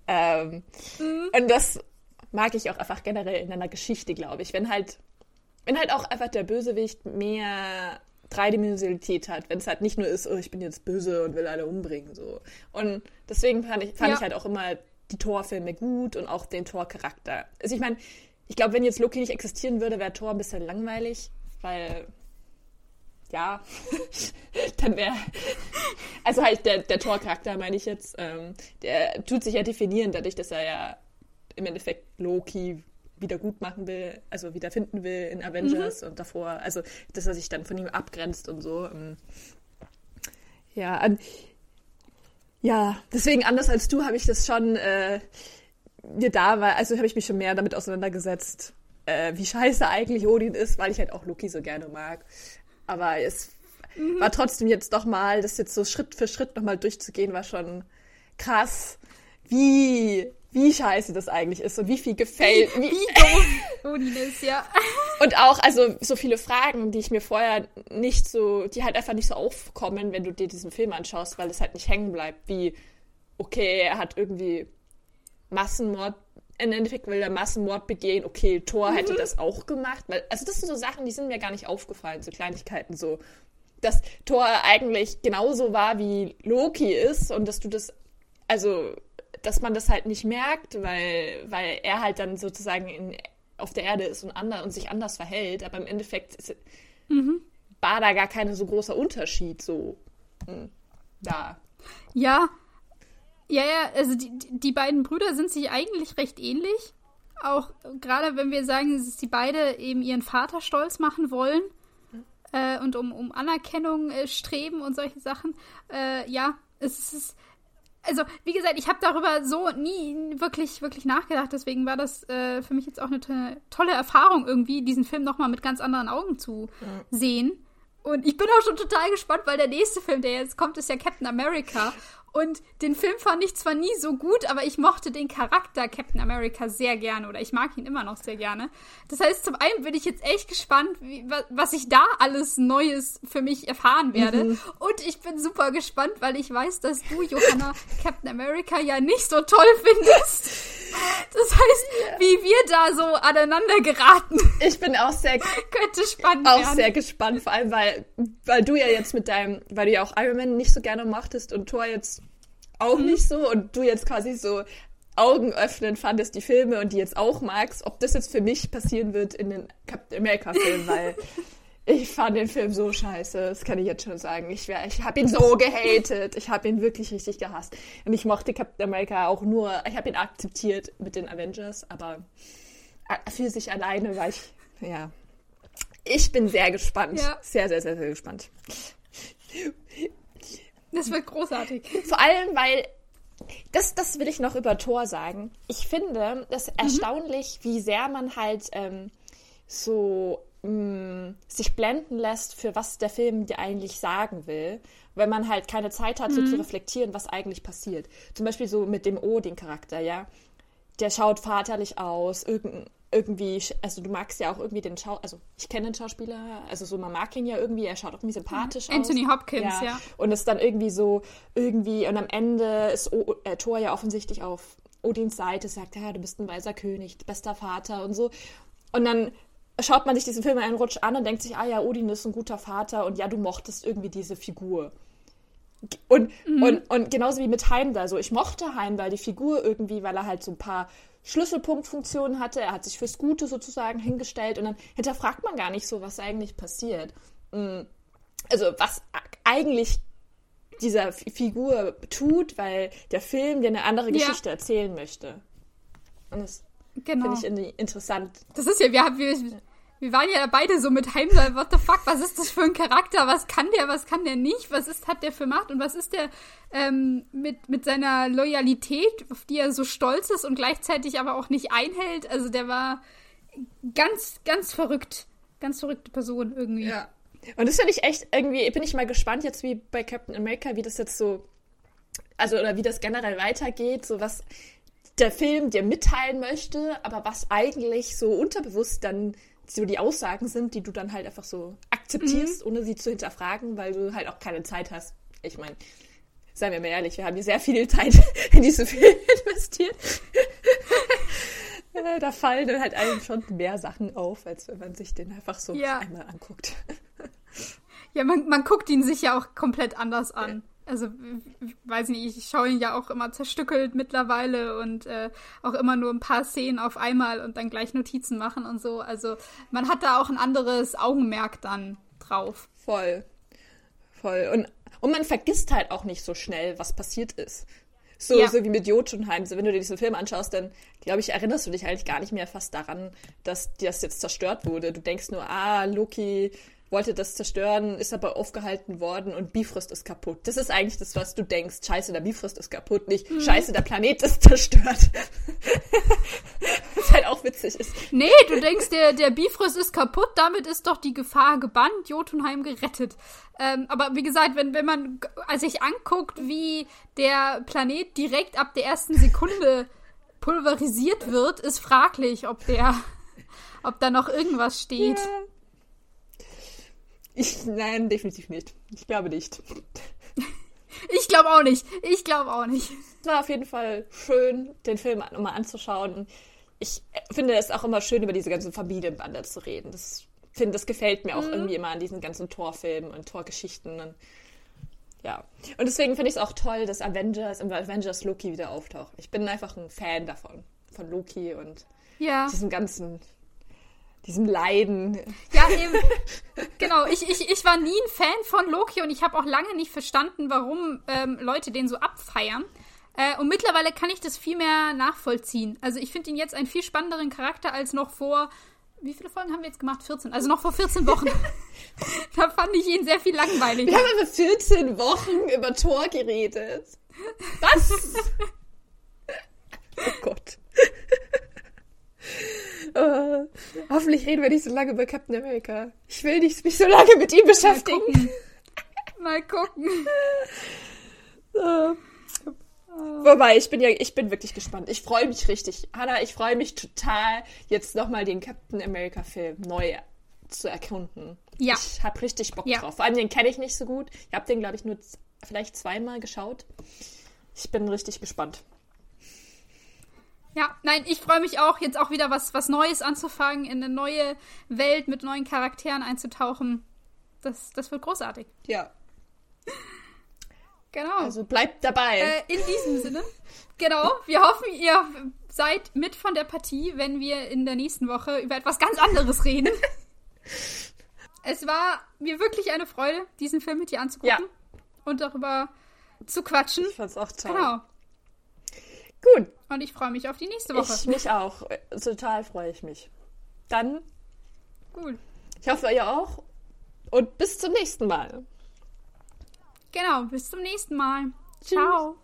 Ähm, mhm. Und das mag ich auch einfach generell in einer Geschichte, glaube ich. Wenn halt, wenn halt auch einfach der Bösewicht mehr Dreidimensionalität hat, wenn es halt nicht nur ist, oh, ich bin jetzt böse und will alle umbringen, so. Und deswegen fand ich, fand ja. ich halt auch immer die Thor-Filme gut und auch den Thor-Charakter. Also ich meine, ich glaube, wenn jetzt Loki nicht existieren würde, wäre Thor ein bisschen langweilig, weil ja, dann wäre also halt der, der Thor-Charakter, meine ich jetzt, ähm, der tut sich ja definieren dadurch, dass er ja im Endeffekt Loki wieder gut machen will, also wieder finden will in Avengers mhm. und davor, also dass er sich dann von ihm abgrenzt und so. Ähm, ja, ja, deswegen anders als du habe ich das schon äh, mir da war, also habe ich mich schon mehr damit auseinandergesetzt, äh, wie scheiße eigentlich Odin ist, weil ich halt auch Loki so gerne mag. Aber es mhm. war trotzdem jetzt doch mal, das jetzt so Schritt für Schritt nochmal durchzugehen, war schon krass, wie wie scheiße das eigentlich ist und wie viel gefällt. Wie, wie Odin ist, ja. Und auch, also so viele Fragen, die ich mir vorher nicht so, die halt einfach nicht so aufkommen, wenn du dir diesen Film anschaust, weil es halt nicht hängen bleibt, wie, okay, er hat irgendwie Massenmord, im Endeffekt will er Massenmord begehen, okay, Thor mhm. hätte das auch gemacht, weil, also das sind so Sachen, die sind mir gar nicht aufgefallen, so Kleinigkeiten, so, dass Thor eigentlich genauso war, wie Loki ist und dass du das, also dass man das halt nicht merkt, weil, weil er halt dann sozusagen in, auf der Erde ist und, anders, und sich anders verhält. Aber im Endeffekt ist, mhm. war da gar kein so großer Unterschied so hm, da. Ja. Ja, ja, also die, die beiden Brüder sind sich eigentlich recht ähnlich. Auch gerade wenn wir sagen, dass sie beide eben ihren Vater stolz machen wollen äh, und um, um Anerkennung äh, streben und solche Sachen. Äh, ja, es ist also, wie gesagt, ich habe darüber so nie wirklich, wirklich nachgedacht. Deswegen war das äh, für mich jetzt auch eine tolle Erfahrung, irgendwie diesen Film nochmal mit ganz anderen Augen zu ja. sehen. Und ich bin auch schon total gespannt, weil der nächste Film, der jetzt kommt, ist ja Captain America. Und den Film fand ich zwar nie so gut, aber ich mochte den Charakter Captain America sehr gerne oder ich mag ihn immer noch sehr gerne. Das heißt, zum einen bin ich jetzt echt gespannt, wie, was ich da alles Neues für mich erfahren werde. Mhm. Und ich bin super gespannt, weil ich weiß, dass du, Johanna, Captain America ja nicht so toll findest. Das heißt, yeah. wie wir da so aneinander geraten. Ich bin auch sehr könnte spannend auch werden. sehr gespannt, vor allem weil weil du ja jetzt mit deinem, weil du ja auch Iron Man nicht so gerne mochtest und Thor jetzt auch mhm. nicht so und du jetzt quasi so Augen öffnen fandest die Filme und die jetzt auch magst, ob das jetzt für mich passieren wird in den Captain America Film, weil ich fand den Film so scheiße, das kann ich jetzt schon sagen. Ich, ich habe ihn so gehatet, ich habe ihn wirklich richtig gehasst. Und ich mochte Captain America auch nur, ich habe ihn akzeptiert mit den Avengers, aber für sich alleine war ich, ja. Ich bin sehr gespannt. Ja. Sehr, sehr, sehr, sehr gespannt. Das wird großartig. Vor allem, weil das, das will ich noch über Thor sagen. Ich finde das mhm. erstaunlich, wie sehr man halt ähm, so mh, mm, sich blenden lässt, für was der Film dir eigentlich sagen will. wenn man halt keine Zeit hat, so Mhm. zu reflektieren, was eigentlich passiert. Zum Beispiel so mit dem Odin-Charakter, ja. Der schaut vaterlich aus, irgend, irgendwie, also du magst ja auch irgendwie den Schau, also ich kenne den Schauspieler, also so man mag ihn ja irgendwie, er schaut auch irgendwie sympathisch aus. Anthony Hopkins, ja. Und es ist dann irgendwie so, irgendwie, und am Ende ist o äh, Thor ja offensichtlich auf Odins Seite, sagt, ja, du bist ein weiser König, bester Vater und so. Und dann schaut man sich diesen Film in einen Rutsch an und denkt sich, ah ja, Odin ist ein guter Vater und ja, du mochtest irgendwie diese Figur. Und, und, und genauso wie mit Heimdall. So, ich mochte Heimdall, die Figur irgendwie, weil er halt so ein paar Schlüsselpunktfunktionen hatte. Er hat sich fürs Gute sozusagen hingestellt und dann hinterfragt man gar nicht so, was eigentlich passiert. Mm. Also, was eigentlich dieser Figur tut, weil der Film dir eine andere Ja. Geschichte erzählen möchte. Und das Genau. finde ich interessant. Das ist ja, wir, haben- wir, wir waren ja beide so mit Heimdall, what the fuck, was ist das für ein Charakter, was kann der, was kann der nicht, was ist, hat der für Macht und was ist der ähm, mit, mit seiner Loyalität, auf die er so stolz ist und gleichzeitig aber auch nicht einhält. Also der war ganz, ganz verrückt. Ganz verrückte Person irgendwie. Ja. Und das finde ich echt irgendwie, bin ich mal gespannt jetzt wie bei Captain America, wie das jetzt so, also oder wie das generell weitergeht, so was der Film dir mitteilen möchte, aber was eigentlich so unterbewusst dann so die Aussagen sind, die du dann halt einfach so akzeptierst, ohne sie zu hinterfragen, weil du halt auch keine Zeit hast. Ich meine, seien wir mal ehrlich, wir haben hier sehr viel Zeit in diese Filme investiert. Äh, da fallen dann halt einem schon mehr Sachen auf, als wenn man sich den einfach so Ja. einmal anguckt. Ja, man, man guckt ihn sich ja auch komplett anders an. Also, ich weiß nicht, ich schaue ihn ja auch immer zerstückelt mittlerweile und äh, auch immer nur ein paar Szenen auf einmal und dann gleich Notizen machen und so. Also, man hat da auch ein anderes Augenmerk dann drauf. Voll. Voll. Und, und man vergisst halt auch nicht so schnell, was passiert ist. So, Ja. so wie mit Jotunheim. So, wenn du dir diesen Film anschaust, dann, glaube ich, erinnerst du dich eigentlich gar nicht mehr fast daran, dass das jetzt zerstört wurde. Du denkst nur, ah, Loki wollte das zerstören, ist aber aufgehalten worden und Bifrost ist kaputt. Das ist eigentlich das, was du denkst. Scheiße, der Bifrost ist kaputt, nicht Mhm. Scheiße, der Planet ist zerstört. was halt auch witzig ist. Nee, du denkst, der, der Bifrost ist kaputt, damit ist doch die Gefahr gebannt, Jotunheim gerettet. Ähm, aber wie gesagt, wenn, wenn man also sich anguckt, wie der Planet direkt ab der ersten Sekunde pulverisiert wird, ist fraglich, ob der, ob da noch irgendwas steht. Ich, nein, definitiv nicht. Ich glaube nicht. Ich glaube auch nicht. Ich glaube auch nicht. Es war auf jeden Fall schön, den Film nochmal anzuschauen. Ich finde es auch immer schön, über diese ganzen Familienbande zu reden. Das finde, das gefällt mir auch irgendwie immer an diesen ganzen Torfilmen und Torgeschichten. Und, ja. Und deswegen finde ich es auch toll, dass Avengers im Avengers Loki wieder auftaucht. Ich bin einfach ein Fan davon. Von Loki und Ja. diesem ganzen, diesem Leiden. Ja, eben. genau, ich, ich, ich war nie ein Fan von Loki und ich habe auch lange nicht verstanden, warum ähm, Leute den so abfeiern. Äh, und mittlerweile kann ich das viel mehr nachvollziehen. Also ich finde ihn jetzt einen viel spannenderen Charakter als noch vor. Wie viele Folgen haben wir jetzt gemacht? 14. Also noch vor 14 Wochen. da fand ich ihn sehr viel langweiliger. Wir haben über 14 Wochen über Tor geredet. Was? oh Gott. Äh, hoffentlich reden wir nicht so lange über Captain America. Ich will nicht mich so lange mit ihm Mal beschäftigen. gucken. Mal gucken. Äh, Wobei, ich bin ja, ich bin wirklich gespannt. Ich freue mich richtig. Hanna, ich freue mich total, jetzt nochmal den Captain America Film neu zu erkunden. Ja. Ich habe richtig Bock Ja. drauf. Vor allem den kenne ich nicht so gut. Ich habe den, glaube ich, nur vielleicht zweimal geschaut. Ich bin richtig gespannt. Ja, nein, ich freue mich auch, jetzt auch wieder was, was Neues anzufangen, in eine neue Welt mit neuen Charakteren einzutauchen. Das, das wird großartig. Ja. Genau. Also bleibt dabei. Äh, in diesem Sinne. Genau. Wir hoffen, ihr seid mit von der Partie, wenn wir in der nächsten Woche über etwas ganz anderes reden. es war mir wirklich eine Freude, diesen Film mit dir anzugucken Ja. und darüber zu quatschen. ich fand's auch toll. Genau. Gut. Und ich freue mich auf die nächste Woche. Ich mich auch. Total freue ich mich. Dann, Cool. ich hoffe, ihr auch. Und bis zum nächsten Mal. Genau. Bis zum nächsten Mal. Ciao.